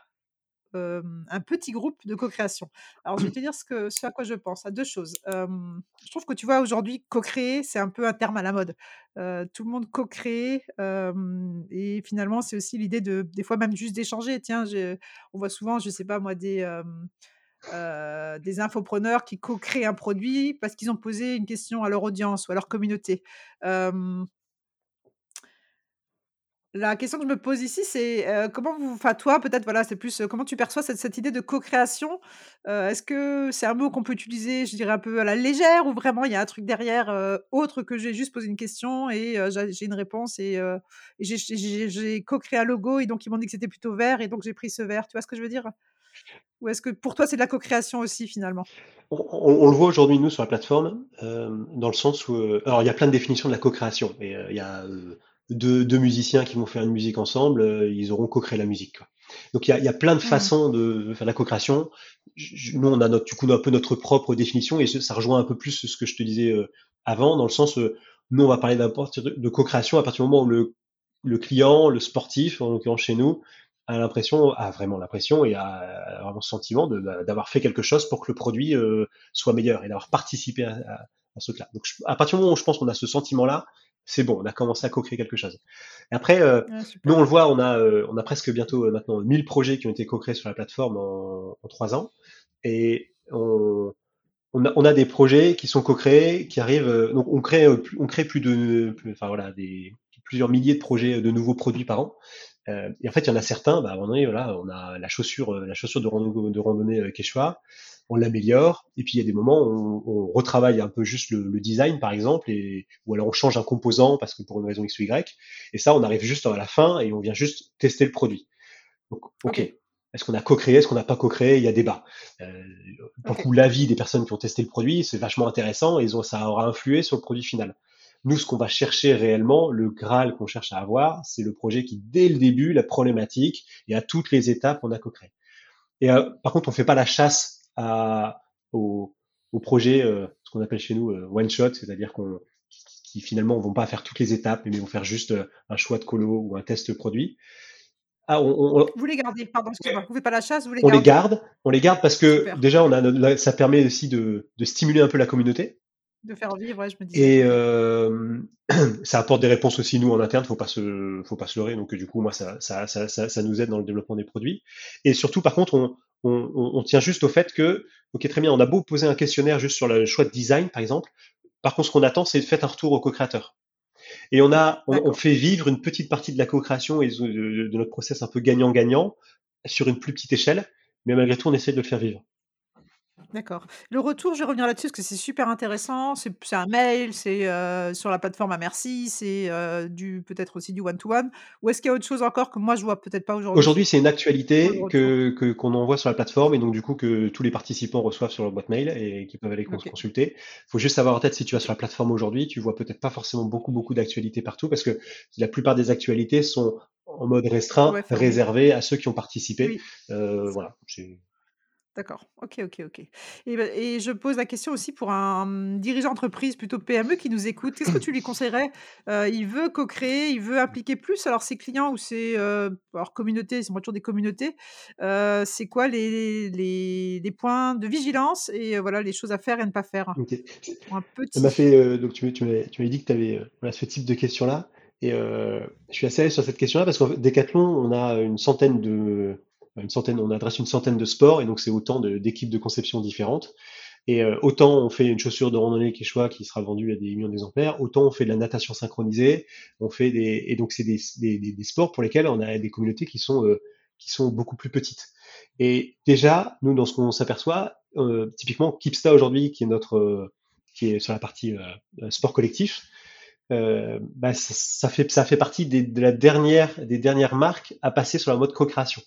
un petit groupe de co-création. Alors, je vais te (clears throat) dire ce, que, ce à quoi je pense, à deux choses. je trouve que tu vois, aujourd'hui, co-créer, c'est un peu un terme à la mode. tout le monde co-crée, et finalement, c'est aussi l'idée de, des fois, même juste d'échanger. Tiens, on voit souvent, je sais pas moi, des. des infopreneurs qui co-créent un produit parce qu'ils ont posé une question à leur audience ou à leur communauté. La question que je me pose ici, c'est, comment vous enfin toi peut-être voilà, c'est plus, comment tu perçois cette idée de co-création? est-ce que c'est un mot qu'on peut utiliser, je dirais un peu à la légère ou vraiment il y a un truc derrière, autre que j'ai juste posé une question et j'ai une réponse et j'ai co-créé un logo et donc ils m'ont dit que c'était plutôt vert et donc j'ai pris ce vert, tu vois ce que je veux dire? Ou est-ce que pour toi c'est de la co-création aussi finalement? On le voit aujourd'hui nous sur la plateforme, dans le sens où, alors il y a plein de définitions de la co-création et il y a, deux, musiciens qui vont faire une musique ensemble, euh, ils auront co-créé la musique. Quoi. Donc il y a, y a, plein de mmh. façons de, faire la co-création. Nous, on a notre, du coup un peu notre propre définition et ça rejoint un peu plus ce que je te disais euh, avant, dans le sens, euh, nous, on va parler de co-création à partir du moment où le, le client, le sportif, en l'occurrence chez nous, a l'impression, a vraiment l'impression et a vraiment le sentiment d'avoir fait quelque chose pour que le produit soit meilleur et d'avoir participé à, à, à ce truc-là. Donc à partir du moment où je pense qu'on a ce sentiment-là, c'est bon, on a commencé à co-créer quelque chose. Et après, euh, nous on le voit, on a, euh, on a presque bientôt euh, maintenant 1000 projets qui ont été co-créés sur la plateforme en, en 3 ans. Et on, on, a, on a des projets qui sont co-créés, qui arrivent. donc on crée, on crée plus de, enfin voilà, des plusieurs milliers de projets de nouveaux produits par an. et en fait, il y en a certains, bah, à un moment donné, voilà, on a la chaussure, la chaussure de randonnée, de randonnée Quechua on l'améliore. Et puis il y a des moments où on, retravaille un peu juste le, design, par exemple, et, ou alors on change un composant parce que pour une raison X ou Y. Et ça, on arrive juste à la fin et on vient juste tester le produit. Donc, ok. Est-ce qu'on a co-créé, est-ce qu'on n'a pas co-créé? Il y a débat. Euh, pour l'avis des personnes qui ont testé le produit, c'est vachement intéressant et ils ont, ça aura influé sur le produit final. Nous, ce qu'on va chercher réellement, le Graal qu'on cherche à avoir, c'est le projet qui, dès le début, la problématique et à toutes les étapes, on a co-créé. Et euh, par contre, on fait pas la chasse à, au, au projet, euh, ce qu'on appelle chez nous euh, one shot, c'est-à-dire qu'on qui finalement vont pas faire toutes les étapes, mais vont faire juste euh, un choix de colo ou un test produit. Ah, on, vous les gardez, pardon, vous faites pas la chasse, vous les on les garde, on les garde parce que déjà on a, ça permet aussi de, de stimuler un peu la communauté. De faire vivre, ouais, je me disais. Et euh, (clears throat) ça apporte des réponses aussi nous en interne, faut pas se, faut pas se leurrer. Donc du coup, moi, ça, ça, ça, ça, nous aide dans le développement des produits. Et surtout, par contre, on, on, tient juste au fait que, ok, très bien, on a beau poser un questionnaire juste sur le choix de design, par exemple. Par contre, ce qu'on attend, c'est de faire un retour au co-créateur. Et on a, on, fait vivre une petite partie de la co-création et de, notre process un peu gagnant-gagnant sur une plus petite échelle, mais malgré tout, on essaie de le faire vivre. D'accord. Le retour, je vais revenir là-dessus parce que c'est super intéressant. C'est c'est un mail, c'est, heu, sur la plateforme à merci, c'est, heu, du peut-être aussi du one to one ou est-ce qu'il y a autre chose encore que moi je vois peut-être pas aujourd'hui? Aujourd'hui, c'est une le actualité retour. que que qu'on envoie sur la plateforme et donc du coup que tous les participants reçoivent sur leur boîte mail et qui peuvent aller cons OK. consulter. Faut juste avoir en tête si tu vas sur la plateforme aujourd'hui, tu vois peut-être pas forcément beaucoup, beaucoup d'actualités partout parce que la plupart des actualités sont en mode restreint, Ouais, fermé. réservé à ceux qui ont participé. Oui, Heu, voilà, c'est D'accord. OK, OK, OK. Et bah et je pose la question aussi pour un, mmh, dirigeant d'entreprise plutôt PME qui nous écoute. Qu'est-ce que tu lui conseillerais? Heu, il veut co-créer, il veut impliquer plus? Alors ses clients ou ses, heu, alors communautés, c'est toujours des communautés. Heu, c'est quoi les les les points de vigilance et heu, voilà les choses à faire et à ne pas faire? OK. pour un Ça m'a petit? fait, heu, donc tu m'as tu m'avais tu m'avais dit que tu avais, heu, voilà, ce type de questions-là et heu, je suis assez à l'aise sur cette question-là parce qu'en fait, Decathlon, on a une centaine de une centaine, on adresse une centaine de sports et donc c'est autant d'équipes de conception différentes et heu, autant on fait une chaussure de randonnée qui sera vendue à des millions d'exemplaires, autant on fait de la natation synchronisée, on fait des et donc c'est des des sports pour lesquels on a des communautés qui sont, heu, qui sont beaucoup plus petites et déjà, nous, dans ce qu'on s'aperçoit, heu, typiquement Kipsta aujourd'hui qui est notre, qui est sur la partie, sport collectif, bah, ça fait ça fait partie des de la dernière des dernières marques à passer sur la mode co-création.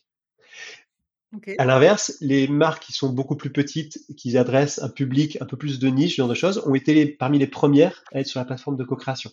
À OK. l'inverse, les marques qui sont beaucoup plus petites, qui adressent un public un peu plus de niche, ce genre de choses, ont été parmi les premières à être sur la plateforme de co-création.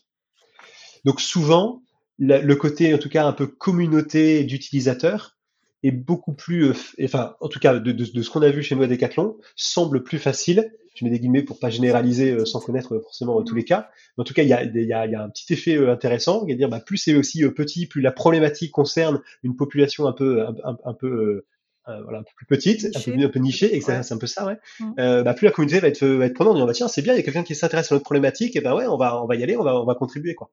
Donc souvent, le côté, en tout cas, un peu communauté d'utilisateurs est beaucoup plus, heu, f enfin, en tout cas, de ce qu'on a vu chez nous à Decathlon, semble plus facile. Je mets des guillemets pour pas généraliser, heu, sans connaître, heu, forcément, tous les cas. En tout cas, il y a un petit effet, intéressant, qui est de dire, bah, plus c'est aussi, petit, plus la problématique concerne une population un peu un peu, heu, voilà, un peu plus petite, un peu un peu nichée et Ouais. c'est un peu ça, ouais. Mmh. Heu, bah, plus la communauté va être, heu, va être prenante, en disant: «Bah, tiens, c'est bien, il y a quelqu'un qui s'intéresse à notre problématique et bah, ouais, on va on va y aller, on va on va contribuer, quoi».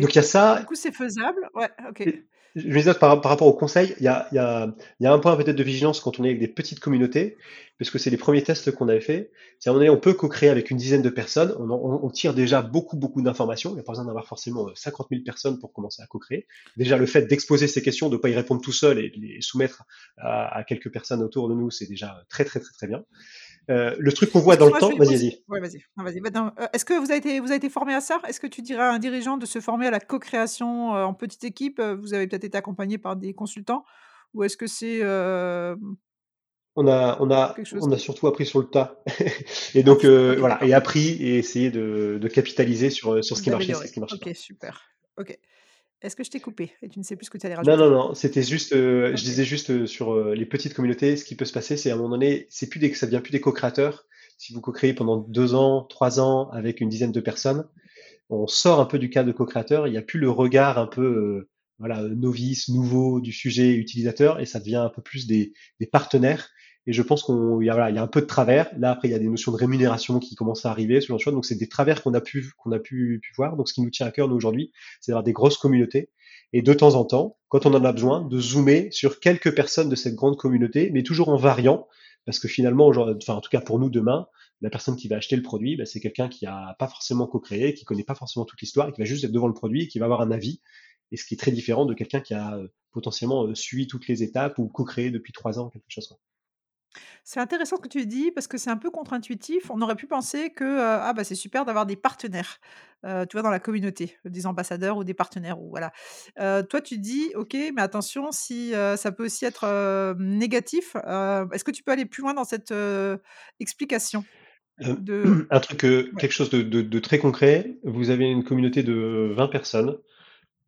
Donc il y a Du ça coup, c'est faisable? Ouais, OK. et je me disais par rapport aux conseils, il y a y a y a un point peut-être de vigilance quand on est avec des petites communautés, puisque c'est les premiers tests qu'on avait fait. C'est à un moment donné, on peut co-créer avec une dizaine de personnes, on on on tire déjà beaucoup, beaucoup d'informations. Il y a pas besoin d'avoir forcément, heu, 50 000 personnes pour commencer à co-créer. Déjà, le fait d'exposer ces questions, de pas y répondre tout seul et de les soumettre à à quelques personnes autour de nous, c'est déjà, très, très, très, très bien. Heu, le truc qu'on voit dans le temps vas-y, vas-y. vas-y, bah, heu, est-ce que vous avez été vous avez été formé à ça? Est-ce que tu dirais à un dirigeant de se former à la co-création, heu, en petite équipe? Vous avez peut-être été accompagné par des consultants? Ou est-ce que c'est, On a on a on a surtout appris sur le tas (laughs) et ah donc OK, voilà et appris et essayé de de capitaliser sur, sur ce qui marchait, ce D'améliorer. qui marchait OK, pas. super. OK. Est-ce que je t'ai coupé et tu ne sais plus ce que tu allais Non, non, rajouter? non, c'était juste, heu, je disais juste, heu, sur, heu, les petites communautés, ce qui peut se passer, c'est à un moment donné, c'est plus des ça devient plus des co-créateurs. Si vous co-créez pendant 2 ans, 3 ans avec une dizaine de personnes, on sort un peu du cadre de co-créateur. Il y a plus le regard un peu, voilà, novice, nouveau du sujet utilisateur et ça devient un peu plus des des partenaires et je pense qu'on il y a voilà, il y a un peu de travers. Là, après, il y a des notions de rémunération qui commencent à arriver, ce genre de choses. Donc c'est des travers qu'on a pu qu'on a pu pu voir. Donc ce qui nous tient à cœur, nous, aujourd'hui, c'est d'avoir des grosses communautés et de temps en temps, quand on en a besoin, de zoomer sur quelques personnes de cette grande communauté, mais toujours en variant parce que finalement, enfin, en tout cas pour nous, demain, la personne qui va acheter le produit, bah, c'est quelqu'un qui a pas forcément co-créé, qui connaît pas forcément toute l'histoire et qui va juste être devant le produit et qui va avoir un avis. Et ce qui est très différent de quelqu'un qui a euh, potentiellement euh, suivi toutes les étapes ou co-créé depuis trois ans quelque chose. C'est intéressant ce que tu dis parce que c'est un peu contre-intuitif. On aurait pu penser que, ah bah, c'est super d'avoir des partenaires, tu vois, dans la communauté, des ambassadeurs ou des partenaires ou voilà. Toi, tu dis: «OK, mais attention si, ça peut aussi être, négatif». Est-ce que tu peux aller plus loin dans cette, explication de (clears throat) un truc, ouais, quelque chose de, de- de très concret. Vous avez une communauté de 20 personnes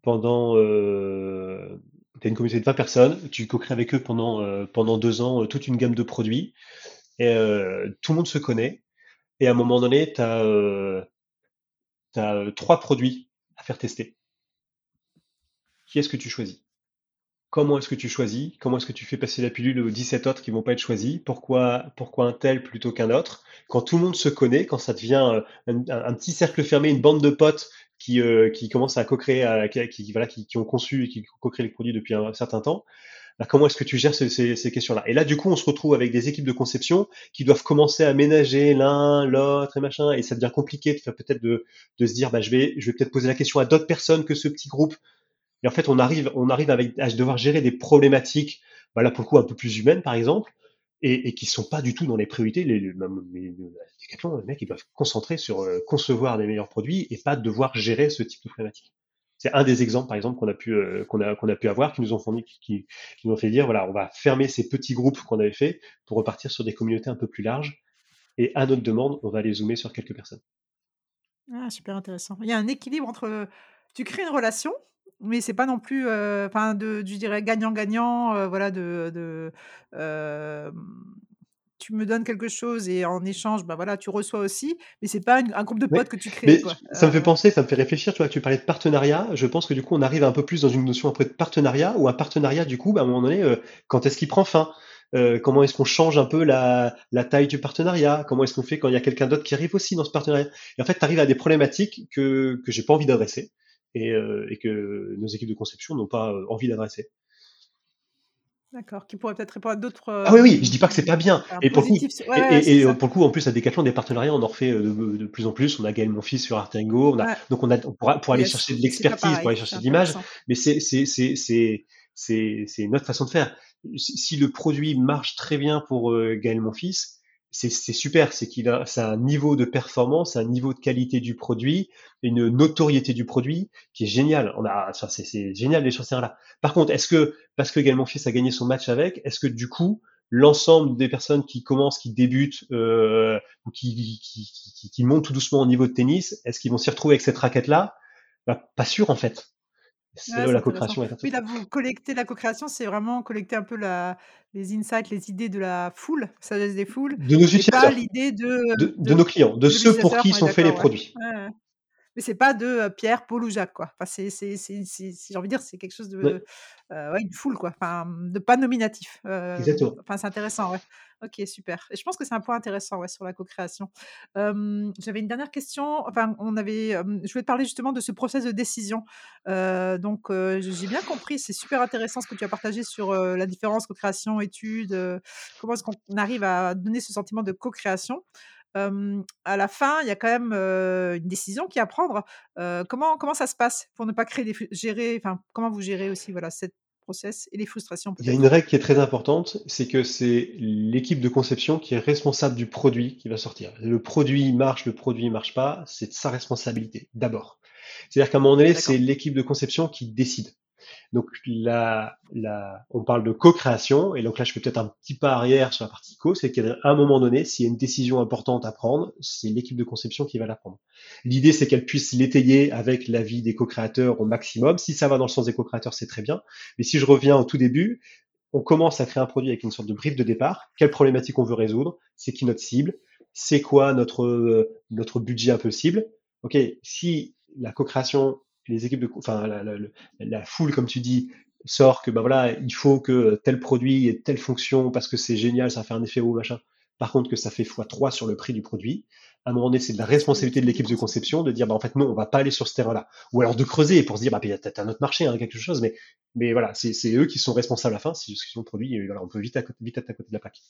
pendant. Tu as une communauté de 20 personnes. Tu co-crées avec eux pendant euh, pendant deux ans euh, toute une gamme de produits et euh, tout le monde se connaît. Et à un moment donné, tu as, trois produits à faire tester. Qui est-ce que tu choisis? Comment est-ce que tu choisis? Comment est-ce que tu fais passer la pilule aux 17 autres qui vont pas être choisis? Pourquoi, pourquoi un tel plutôt qu'un autre? Quand tout le monde se connaît, quand ça devient un petit cercle fermé, une bande de potes qui, euh, qui commencent à co-créer, qui, voilà, qui, qui ont conçu et qui co-créent les produits depuis un, certain temps, bah, comment est-ce que tu gères ces, ces- ces questions-là? Et là, du coup, on se retrouve avec des équipes de conception qui doivent commencer à ménager l'un, l'autre et machin, et ça devient compliqué de faire peut-être de, de se dire, bah, je vais, je vais peut-être poser la question à d'autres personnes que ce petit groupe et en fait, on arrive, on arrive avec, à devoir gérer des problématiques, bah pour le coup un peu plus humaines par exemple. Et, et qui sont pas du tout dans les priorités. Les, les, les, les mecs, ils doivent concentrer sur euh, concevoir des meilleurs produits et pas devoir gérer ce type de problématique. C'est un des exemples, par exemple, qu'on a pu euh, qu'on a qu'on a pu avoir, qui nous ont fourni, qui, nous ont fait dire, voilà, on va fermer ces petits groupes qu'on avait fait pour repartir sur des communautés un peu plus larges. Et à notre demande, on va les zoomer sur quelques personnes. Ah, super intéressant. Il y a un équilibre entre tu crées une relation, mais c'est pas non plus, euh, enfin, de, je dirais gagnant-gagnant, euh, voilà, de, de euh, tu me donnes quelque chose et en échange, bah voilà, tu reçois aussi, mais c'est pas un groupe de potes que tu crées. Mais ça me fait penser, ça me fait réfléchir, tu vois, tu parlais de partenariat. Je pense que du coup, on arrive un peu plus dans une notion après de partenariat, ou un partenariat, du coup, bah, à un moment donné, quand est-ce qu'il prend fin? Comment est-ce qu'on change un peu la, la taille du partenariat? Comment est-ce qu'on fait quand il y a quelqu'un d'autre qui arrive aussi dans ce partenariat? Et en fait, tu arrives à des problématiques que que j'ai pas envie d'adresser et, euh, et, que nos équipes de conception n'ont pas euh, envie d'adresser. D'accord, qui pourrait peut-être répondre à d'autres. Ah oui, oui, je dis pas que c'est pas bien. Et pour, le coup, et, et, pour le coup, en plus, à Decathlon, des partenariats, on en refait de, de plus en plus. On a Gaël Monfils sur Artengo. On a, Donc, on a, on pourra, pour aller chercher de l'expertise, pour aller chercher de l'image. Mais c'est, c'est, c'est, c'est, c'est, c'est notre façon de faire. Si le produit marche très bien pour euh, Gaël Monfils, c'est super, c'est qu'il a, un niveau de performance, un niveau de qualité du produit, une notoriété du produit qui est génial. On a, enfin, c'est génial les choses là. Par contre, est-ce que parce que Gaël Monfils a gagné son match avec, est-ce que du coup l'ensemble des personnes qui commencent, qui débutent euh, qui, montent tout doucement au niveau de tennis, est-ce qu'ils vont s'y retrouver avec cette raquette là bah, Pas sûr en fait. C'est la co-création. Oui, là, vous collectez la co-création, c'est vraiment collecter un peu la, les insights, les idées de la foule, sagesse des foules. De nos utilisateurs. l'idée de, de, nos clients, de, ceux pour qui sont faits les produits. Ouais mais c'est pas de Pierre, Paul ou Jacques, quoi. Enfin, c'est, c'est, c'est, j'ai envie de dire, c'est quelque chose de, ouais. une foule, quoi. Enfin, de pas nominatif. Exactement. Enfin, c'est intéressant, ouais. Ok, super. Et je pense que c'est un point intéressant, ouais, sur la co-création. j'avais une dernière question. Enfin, on avait, je voulais te parler justement de ce process de décision. donc, j'ai bien compris. C'est super intéressant ce que tu as partagé sur la différence co-création, études. comment est-ce qu'on arrive à donner ce sentiment de co-création à la fin, il y a quand même une décision qui à prendre. comment, comment ça se passe pour ne pas créer des gérer, enfin, comment vous gérez aussi voilà cette process et les frustrations Il y a une règle qui est très importante, c'est que c'est l'équipe de conception qui est responsable du produit qui va sortir. Le produit marche, le produit marche pas, c'est sa responsabilité d'abord. C'est-à-dire qu'à un moment donné, c'est l'équipe de conception qui décide. Donc là, on parle de co-création, et donc là je fais peut-être un petit pas arrière sur la partie co, c'est qu'à un moment donné, s'il y a une décision importante à prendre, c'est l'équipe de conception qui va la prendre. L'idée c'est qu'elle puisse l'étayer avec l'avis des co-créateurs au maximum. Si ça va dans le sens des co-créateurs, c'est très bien. Mais si je reviens au tout début, on commence à créer un produit avec une sorte de brief de départ. Quelle problématique on veut résoudre? C'est qui notre cible? C'est quoi notre notre budget cible Ok, si la co-création les équipes de, enfin la, foule comme tu dis sort que bah voilà il faut que tel produit ait telle fonction parce que c'est génial, ça fait un effet ou machin. Par contre que ça fait x3 sur le prix du produit, à un moment donné c'est de la responsabilité de l'équipe de conception de dire bah en fait non on va pas aller sur ce terrain-là, ou alors de creuser pour se dire bah peut-être un autre marché, hein, quelque chose, mais voilà c'est eux qui sont responsables à la fin si, si on produit voilà on peut vite vite à côté de la plaque.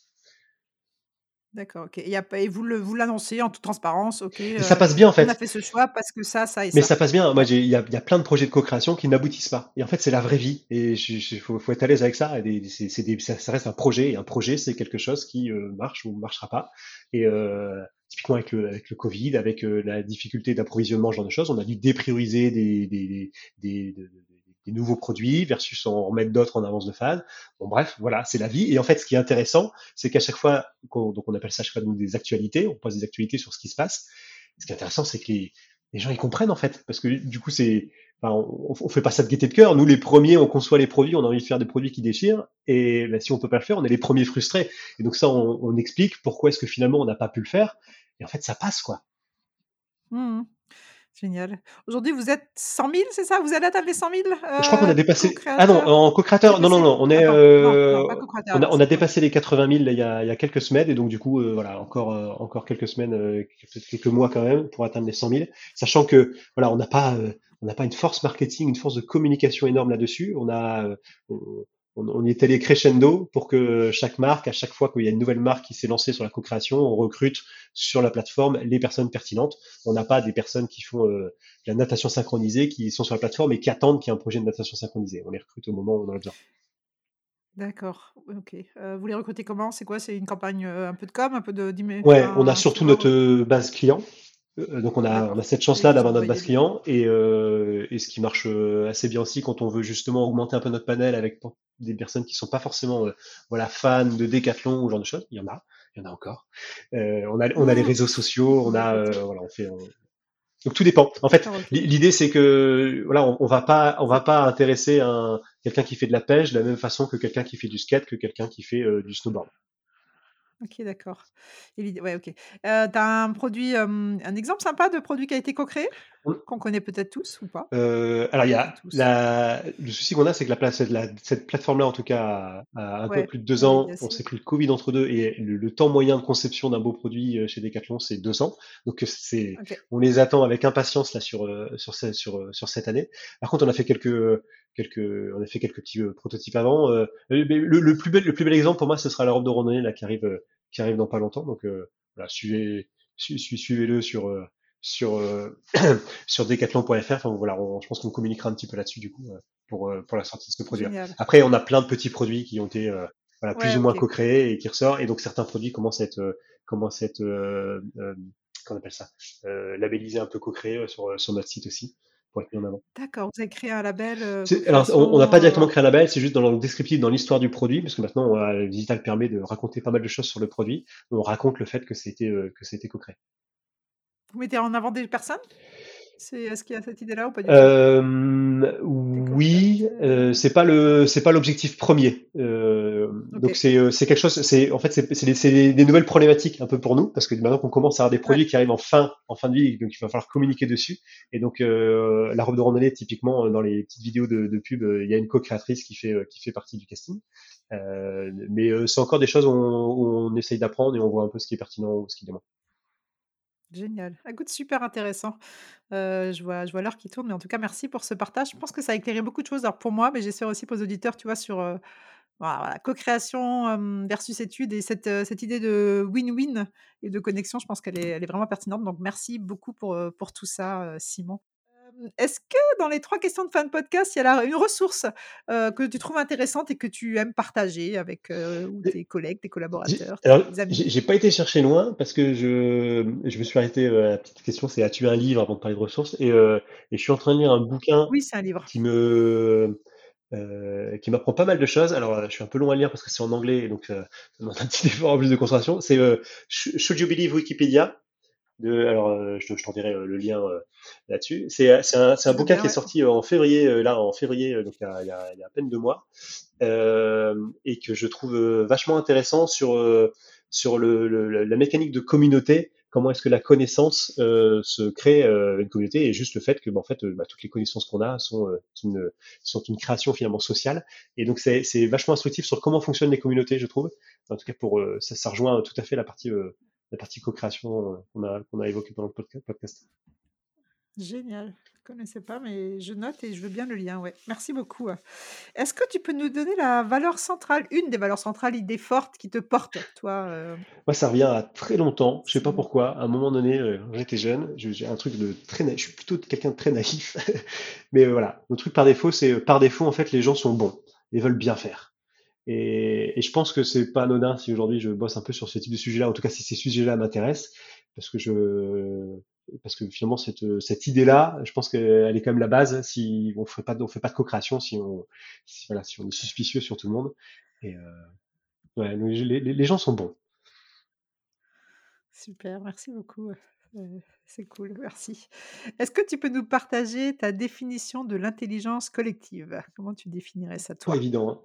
D'accord, OK. Et, et vous le, vous l'annoncez en toute transparence, OK. ça passe bien en fait. On a fait ce choix parce que ça, ça et. Mais ça passe bien. Moi, il y a, y a, plein de projets de co-création qui n'aboutissent pas. Et en fait, c'est la vraie vie. Et il faut, faut, être à l'aise avec ça. Et c'est, c'est ça, ça, reste un projet. Et un projet, c'est quelque chose qui euh, marche ou ne marchera pas. Et euh, typiquement avec le, avec le Covid, avec euh, la difficulté d'approvisionnement, ce genre de choses, on a dû déprioriser des, des, des, des des nouveaux produits versus en remettre d'autres en avance de phase. Bon, bref, voilà, c'est la vie. Et en fait, ce qui est intéressant, c'est qu'à chaque fois, donc on appelle ça à chaque fois des actualités, on pose des actualités sur ce qui se passe. Ce qui est intéressant, c'est que les, gens ils comprennent en fait, parce que du coup, c'est, on, on, fait pas ça de gaieté de cœur. Nous, les premiers, on conçoit les produits, on a envie de faire des produits qui déchirent, et ben, si on peut pas le faire, on est les premiers frustrés. Et donc ça, on, on explique pourquoi est-ce que finalement on n'a pas pu le faire. Et en fait, ça passe quoi. Mmh Génial. Aujourd'hui, vous êtes 100 000, c'est ça? Vous allez atteindre les 100 000 Je crois qu'on a dépassé. Ah non, en co-créateur, non, non, non, on est, euh... on, a, on a dépassé les 80 000 là, il, y a, il y a quelques semaines et donc du coup, euh, voilà, encore, euh, encore quelques semaines, euh, quelques mois quand même pour atteindre les 100 000, sachant que voilà, on n'a pas, euh, on n'a pas une force marketing, une force de communication énorme là-dessus. On a, on, on, est allé crescendo pour que chaque marque, à chaque fois qu'il y a une nouvelle marque qui s'est lancée sur la co-création, on recrute sur la plateforme les personnes pertinentes. On n'a pas des personnes qui font euh, la natation synchronisée, qui sont sur la plateforme et qui attendent qu'il y ait un projet de natation synchronisée. On les recrute au moment où on en a besoin. D'accord, OK. Heu, vous les recrutez comment? C'est quoi? C'est une campagne, heu, un peu de com, un peu de Ouais, on a surtout notre, base client. Donc on a on a d'accord. cette Et chance-là d'avoir notre base client et ce qui marche, assez bien aussi quand on veut justement augmenter un peu notre panel avec des personnes qui sont pas forcément, voilà, fans de Decathlon ou ce genre de choses. Il y en a, il y en a encore. Heu, on a on a les oh! réseaux sociaux, on a, voilà, on fait on donc tout dépend. En fait, l'idée c'est que, voilà, on on va pas on va C'est pas intéresser un quelqu'un qui fait de la pêche de la même façon que quelqu'un qui fait du skate, que quelqu'un qui fait, heu, du snowboard. OK, d'accord. Ouais, OK. Heu, tu as un produit, un exemple sympa de produit qui a été co-créé? Qu'on connaît peut-être tous ou pas? Heu, alors il y a la le souci qu'on a, c'est que la place la cette plateforme-là, en tout cas, a a un peu plus de 2 la ans. On s'est pris le Covid entre 2 et le le temps moyen de conception d'un beau produit, heu, chez Decathlon, c'est 2 ans. Donc heu, c'est on les attend avec impatience là sur, heu, sur ce sur, sur cette année. Par contre, on a fait quelques, quelques on a fait quelques petits, prototypes avant. Le plus bel le plus bel exemple pour moi, ce sera la robe de randonnée là qui arrive, qui arrive dans pas longtemps. Donc voilà, suivez sui sui suivez-le sur, sur, heu, (clears throat) sur decathlon.fr. Enfin voilà, on, je pense qu'on communiquera un petit peu là-dessus du coup euh, pour, euh, pour la sortie de ce. Génial. Après, on a plein de petits produits qui ont été euh, voilà, plus Ouais, ou moins co-créés et qui ressortent. Et donc certains produits commencent à être, euh, commencent à être euh, euh, qu'on appelle ça, euh, labellisés un peu co-créés euh, sur, sur notre site aussi pour être mis en avant. D'accord, vous avez créé un label, C'est- Alors, on n'a pas directement créé un label, c'est juste dans le descriptif, dans l'histoire du produit, parce que maintenant, euh, le digital permet de raconter pas mal de choses sur le produit. On raconte le fait que c'était euh, que c'était co-créé. Vous mettez en avant des personnes? C'est est-ce qu'il y a cette idée-là ou pas du tout? Des oui, heu, co-créateurs? c'est pas le c'est pas l'objectif premier. er donc c'est, c'est quelque chose c'est en fait, c'est c'est des c'est des des nouvelles problématiques un peu pour nous, parce que maintenant qu'on commence à avoir des Ouais, produits qui arrivent en fin en fin de vie, donc il va falloir communiquer dessus et donc la robe de randonnée, typiquement, dans les petites vidéos de de pub, il y a une co-créatrice qui fait, qui fait partie du casting. Mais c'est encore des choses où on où on essaye d'apprendre et on voit un peu ce qui est pertinent ou ce qui est moins. Génial. Ah, écoute, super intéressant. Heu, je vois je vois l'heure qui tourne, mais en tout cas, merci pour ce partage. Je pense que ça a éclairé beaucoup de choses, alors pour moi, mais j'espère aussi pour les auditeurs, tu vois, sur, voilà, co-création, versus études et cette, heu, cette idée de win-win et de connexion, je pense qu'elle est est vraiment pertinente. Donc merci beaucoup pour, heu, pour tout ça, Simon. Est-ce que dans les 3 questions de fin de podcast, il y a une ressource, que tu trouves intéressante et que tu aimes partager avec, ou tes collègues, tes collaborateurs, alors, tes amis? j'ai pas été chercher loin parce que je je me suis arrêté, à la petite question, c'est as-tu un livre avant de parler de ressources? Et et je suis en train de lire un bouquin Oui, c'est un livre. qui me, qui m'apprend pas mal de choses. Alors, je suis un peu long à lire parce que c'est en anglais et donc, ça demande un petit (laughs) effort en plus de concentration. C'est, Should You Believe Wikipedia? De alors, heu, je je t'enverrai, heu, le lien, heu, là-dessus. C'est, un un bouquin bien, qui est sorti, en février, là, en février, donc il y a il y a il y a à peine 2 mois euh, et que je trouve euh, vachement intéressant sur euh, sur le, le, la mécanique de communauté. Comment est-ce que la connaissance euh, se crée euh, une communauté et juste le fait que bah, en fait euh, bah, toutes les connaissances qu'on a sont euh, une sont une création finalement sociale et donc c'est c'est vachement instructif sur comment fonctionnent les communautés je trouve en tout cas pour euh, ça ça rejoint tout à fait la partie euh, la partie co-création euh, qu'on a qu'on a évoquée dans le podcast. Génial. Je connaissais pas, mais je note et je veux bien le lien, ouais. Merci beaucoup. Est-ce que tu peux nous donner la valeur centrale, une des valeurs centrales, idée forte qui te porte, toi, heu, Moi, ça revient à très longtemps. Je sais pas pourquoi. À un moment donné, euh, j'étais jeune, je- j'ai un truc de très naïf. Je suis plutôt quelqu'un de très naïf. (laughs) Mais euh, voilà, le truc par défaut, c'est euh, par défaut, en fait, les gens sont bons et veulent bien faire. Et, et je pense que c'est pas anodin si aujourd'hui je bosse un peu sur ce type de sujet-là. En tout cas, si ces sujets-là m'intéressent, parce que je, parce que finalement cette cette idée-là, je pense qu'elle est quand même la base. Si on ferait pas, on fait pas de co-création, si on, si, voilà, si on est suspicieux sur tout le monde. Et euh, ouais, les, gens sont bons. Super, merci beaucoup, heu, c'est cool, merci. Est-ce que tu peux nous partager ta définition de l'intelligence collective? Comment tu définirais ça, Pas toi? évident. hein.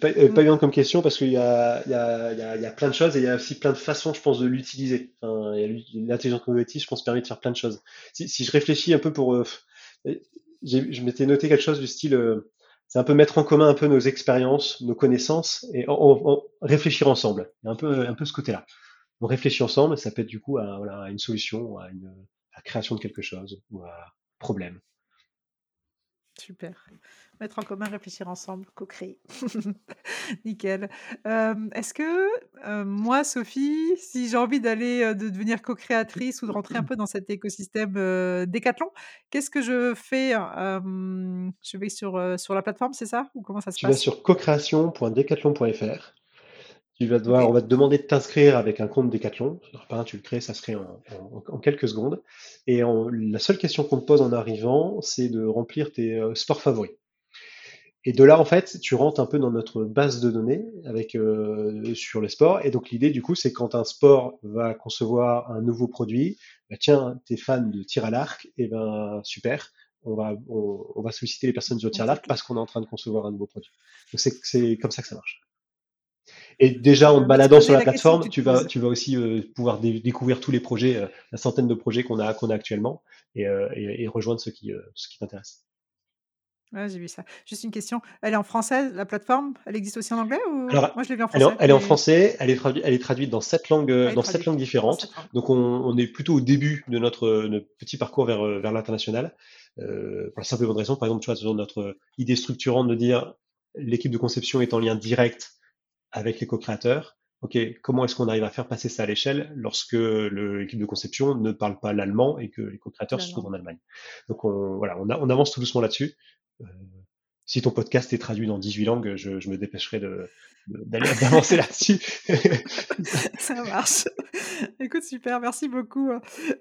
Pas, pas évident comme question parce qu'il y y, y, y a plein de choses et il y a aussi plein de façons, je pense, de l'utiliser. Enfin, l'intelligence collective, je pense, permet de faire plein de choses. Si, si je réfléchis un peu pour, euh, je m'étais noté quelque chose du style, euh, c'est un peu mettre en commun un peu nos expériences, nos connaissances et en, en- en réfléchir ensemble. Il y a un peu, un peu ce côté-là. On réfléchit ensemble, ça peut être du coup à, voilà, à une solution, à une à la création de quelque chose ou à un problème. super. Mettre en commun, réfléchir ensemble, co-créer. (laughs) Nickel. Hem, est-ce que, heu, moi, Sophie, si j'ai envie d'aller, heu, de devenir co-créatrice ou de rentrer un peu dans cet écosystème, Décathlon, qu'est-ce que je fais? Je vais sur, sur la plateforme, c'est ça? Ou comment ça se Tu vas sur cocréation.decathlon.fr. Tu vas devoir, on va te demander de t'inscrire avec un compte Decathlon. Tu le crées, ça se crée en, en- en quelques secondes. Et la seule question qu'on te pose en arrivant, c'est de remplir tes euh, sports favoris. Et de là, en fait, tu rentres un peu dans notre base de données avec euh, sur les sports. Et donc l'idée, du coup, c'est quand un sport va concevoir un nouveau produit, bah, tiens, t'es fan de tir à l'arc, et ben super, on va on, va solliciter les personnes le tir à l'arc parce qu'on est en train de concevoir un nouveau produit. Donc c'est comme ça que ça marche. Et déjà, en te baladant sur la plateforme, tu vas, tu vas aussi euh, pouvoir dé- découvrir tous les projets, euh, la centaine de projets qu'on a, qu'on a actuellement, et, euh, et rejoindre ceux qui, euh, ceux qui t'intéressent. Ouais, j'ai vu ça. Juste une question, elle est en français, la plateforme? Elle existe aussi en anglais ou? Alors, Moi, je l'ai vue en français, elle est en français, elle est traduite, elle est traduite dans sept langues, euh, dans sept langues différentes. Donc, on, on est plutôt au début de notre, euh, notre petit parcours vers, euh, vers l'international. Euh, pour la simple et bonne raison, par exemple, tu vois, sur notre idée structurante de dire l'équipe de conception est en lien direct avec les co-créateurs. Ok, comment est-ce qu'on arrive à faire passer ça à l'échelle lorsque l'équipe de conception ne parle pas l'allemand et que les co-créateurs se trouvent en Allemagne? Donc on, voilà, on, a- on avance tout doucement là-dessus. Euh, si ton podcast est traduit dans 18 langues, je, me dépêcherai de- d'aller (laughs) d'avancer là-dessus. (laughs) Ça marche. Écoute, super, merci beaucoup. hein.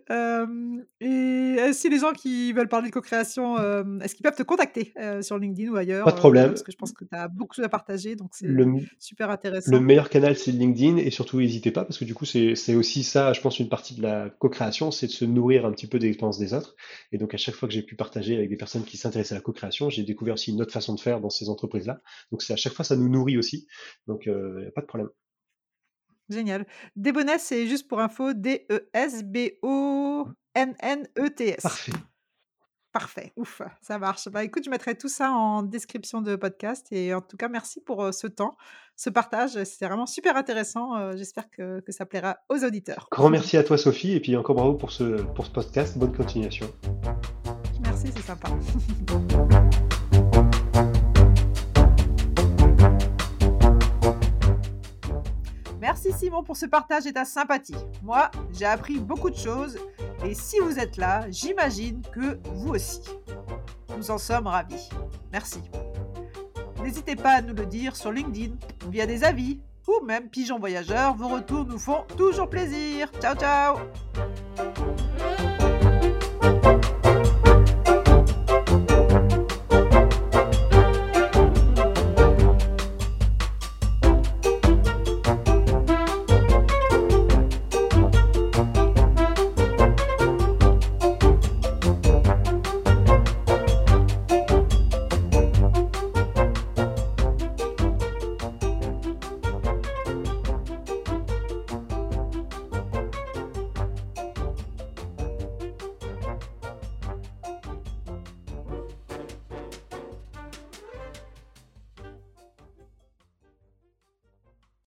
Hem et heu, si les gens qui veulent parler de co-création, hem, est-ce qu'ils peuvent te contacter, sur LinkedIn ou ailleurs, pas de problème. parce que je pense que tu as beaucoup de choses à partager, donc c'est Le, super Le intéressant. meilleur canal, c'est LinkedIn, et surtout, n'hésitez pas, parce que du coup, c'est c'est aussi ça, je pense, une partie de la co-création, c'est de se nourrir un petit peu des expériences des autres. Et donc, à chaque fois que j'ai pu partager avec des personnes qui s'intéressent à la co-création, j'ai découvert aussi une autre façon de faire dans ces entreprises-là. Donc, c'est à chaque fois, ça nous nourrit aussi. Donc, il n'y a pas de problème. Génial. Debonnet, c'est juste pour info, D-E-S-B-O-N-N-E-T-S. Parfait. Parfait, ouf, ça marche. Bah, écoute, je mettrai tout ça en description de podcast et en tout cas, merci pour, ce temps, ce partage, c'était vraiment super intéressant, j'espère que que ça plaira aux auditeurs. Grand merci à toi, Sophie, et puis encore bravo pour ce, pour ce podcast. Bonne continuation. Merci, c'est sympa. (laughs) Simon pour ce partage et ta sympathie. Moi, j'ai appris beaucoup de choses et si vous êtes là, j'imagine que vous aussi. Nous en sommes ravis. Merci. N'hésitez pas à nous le dire sur LinkedIn, via des avis ou même Pigeon Voyageur, vos retours nous font toujours plaisir. Ciao ciao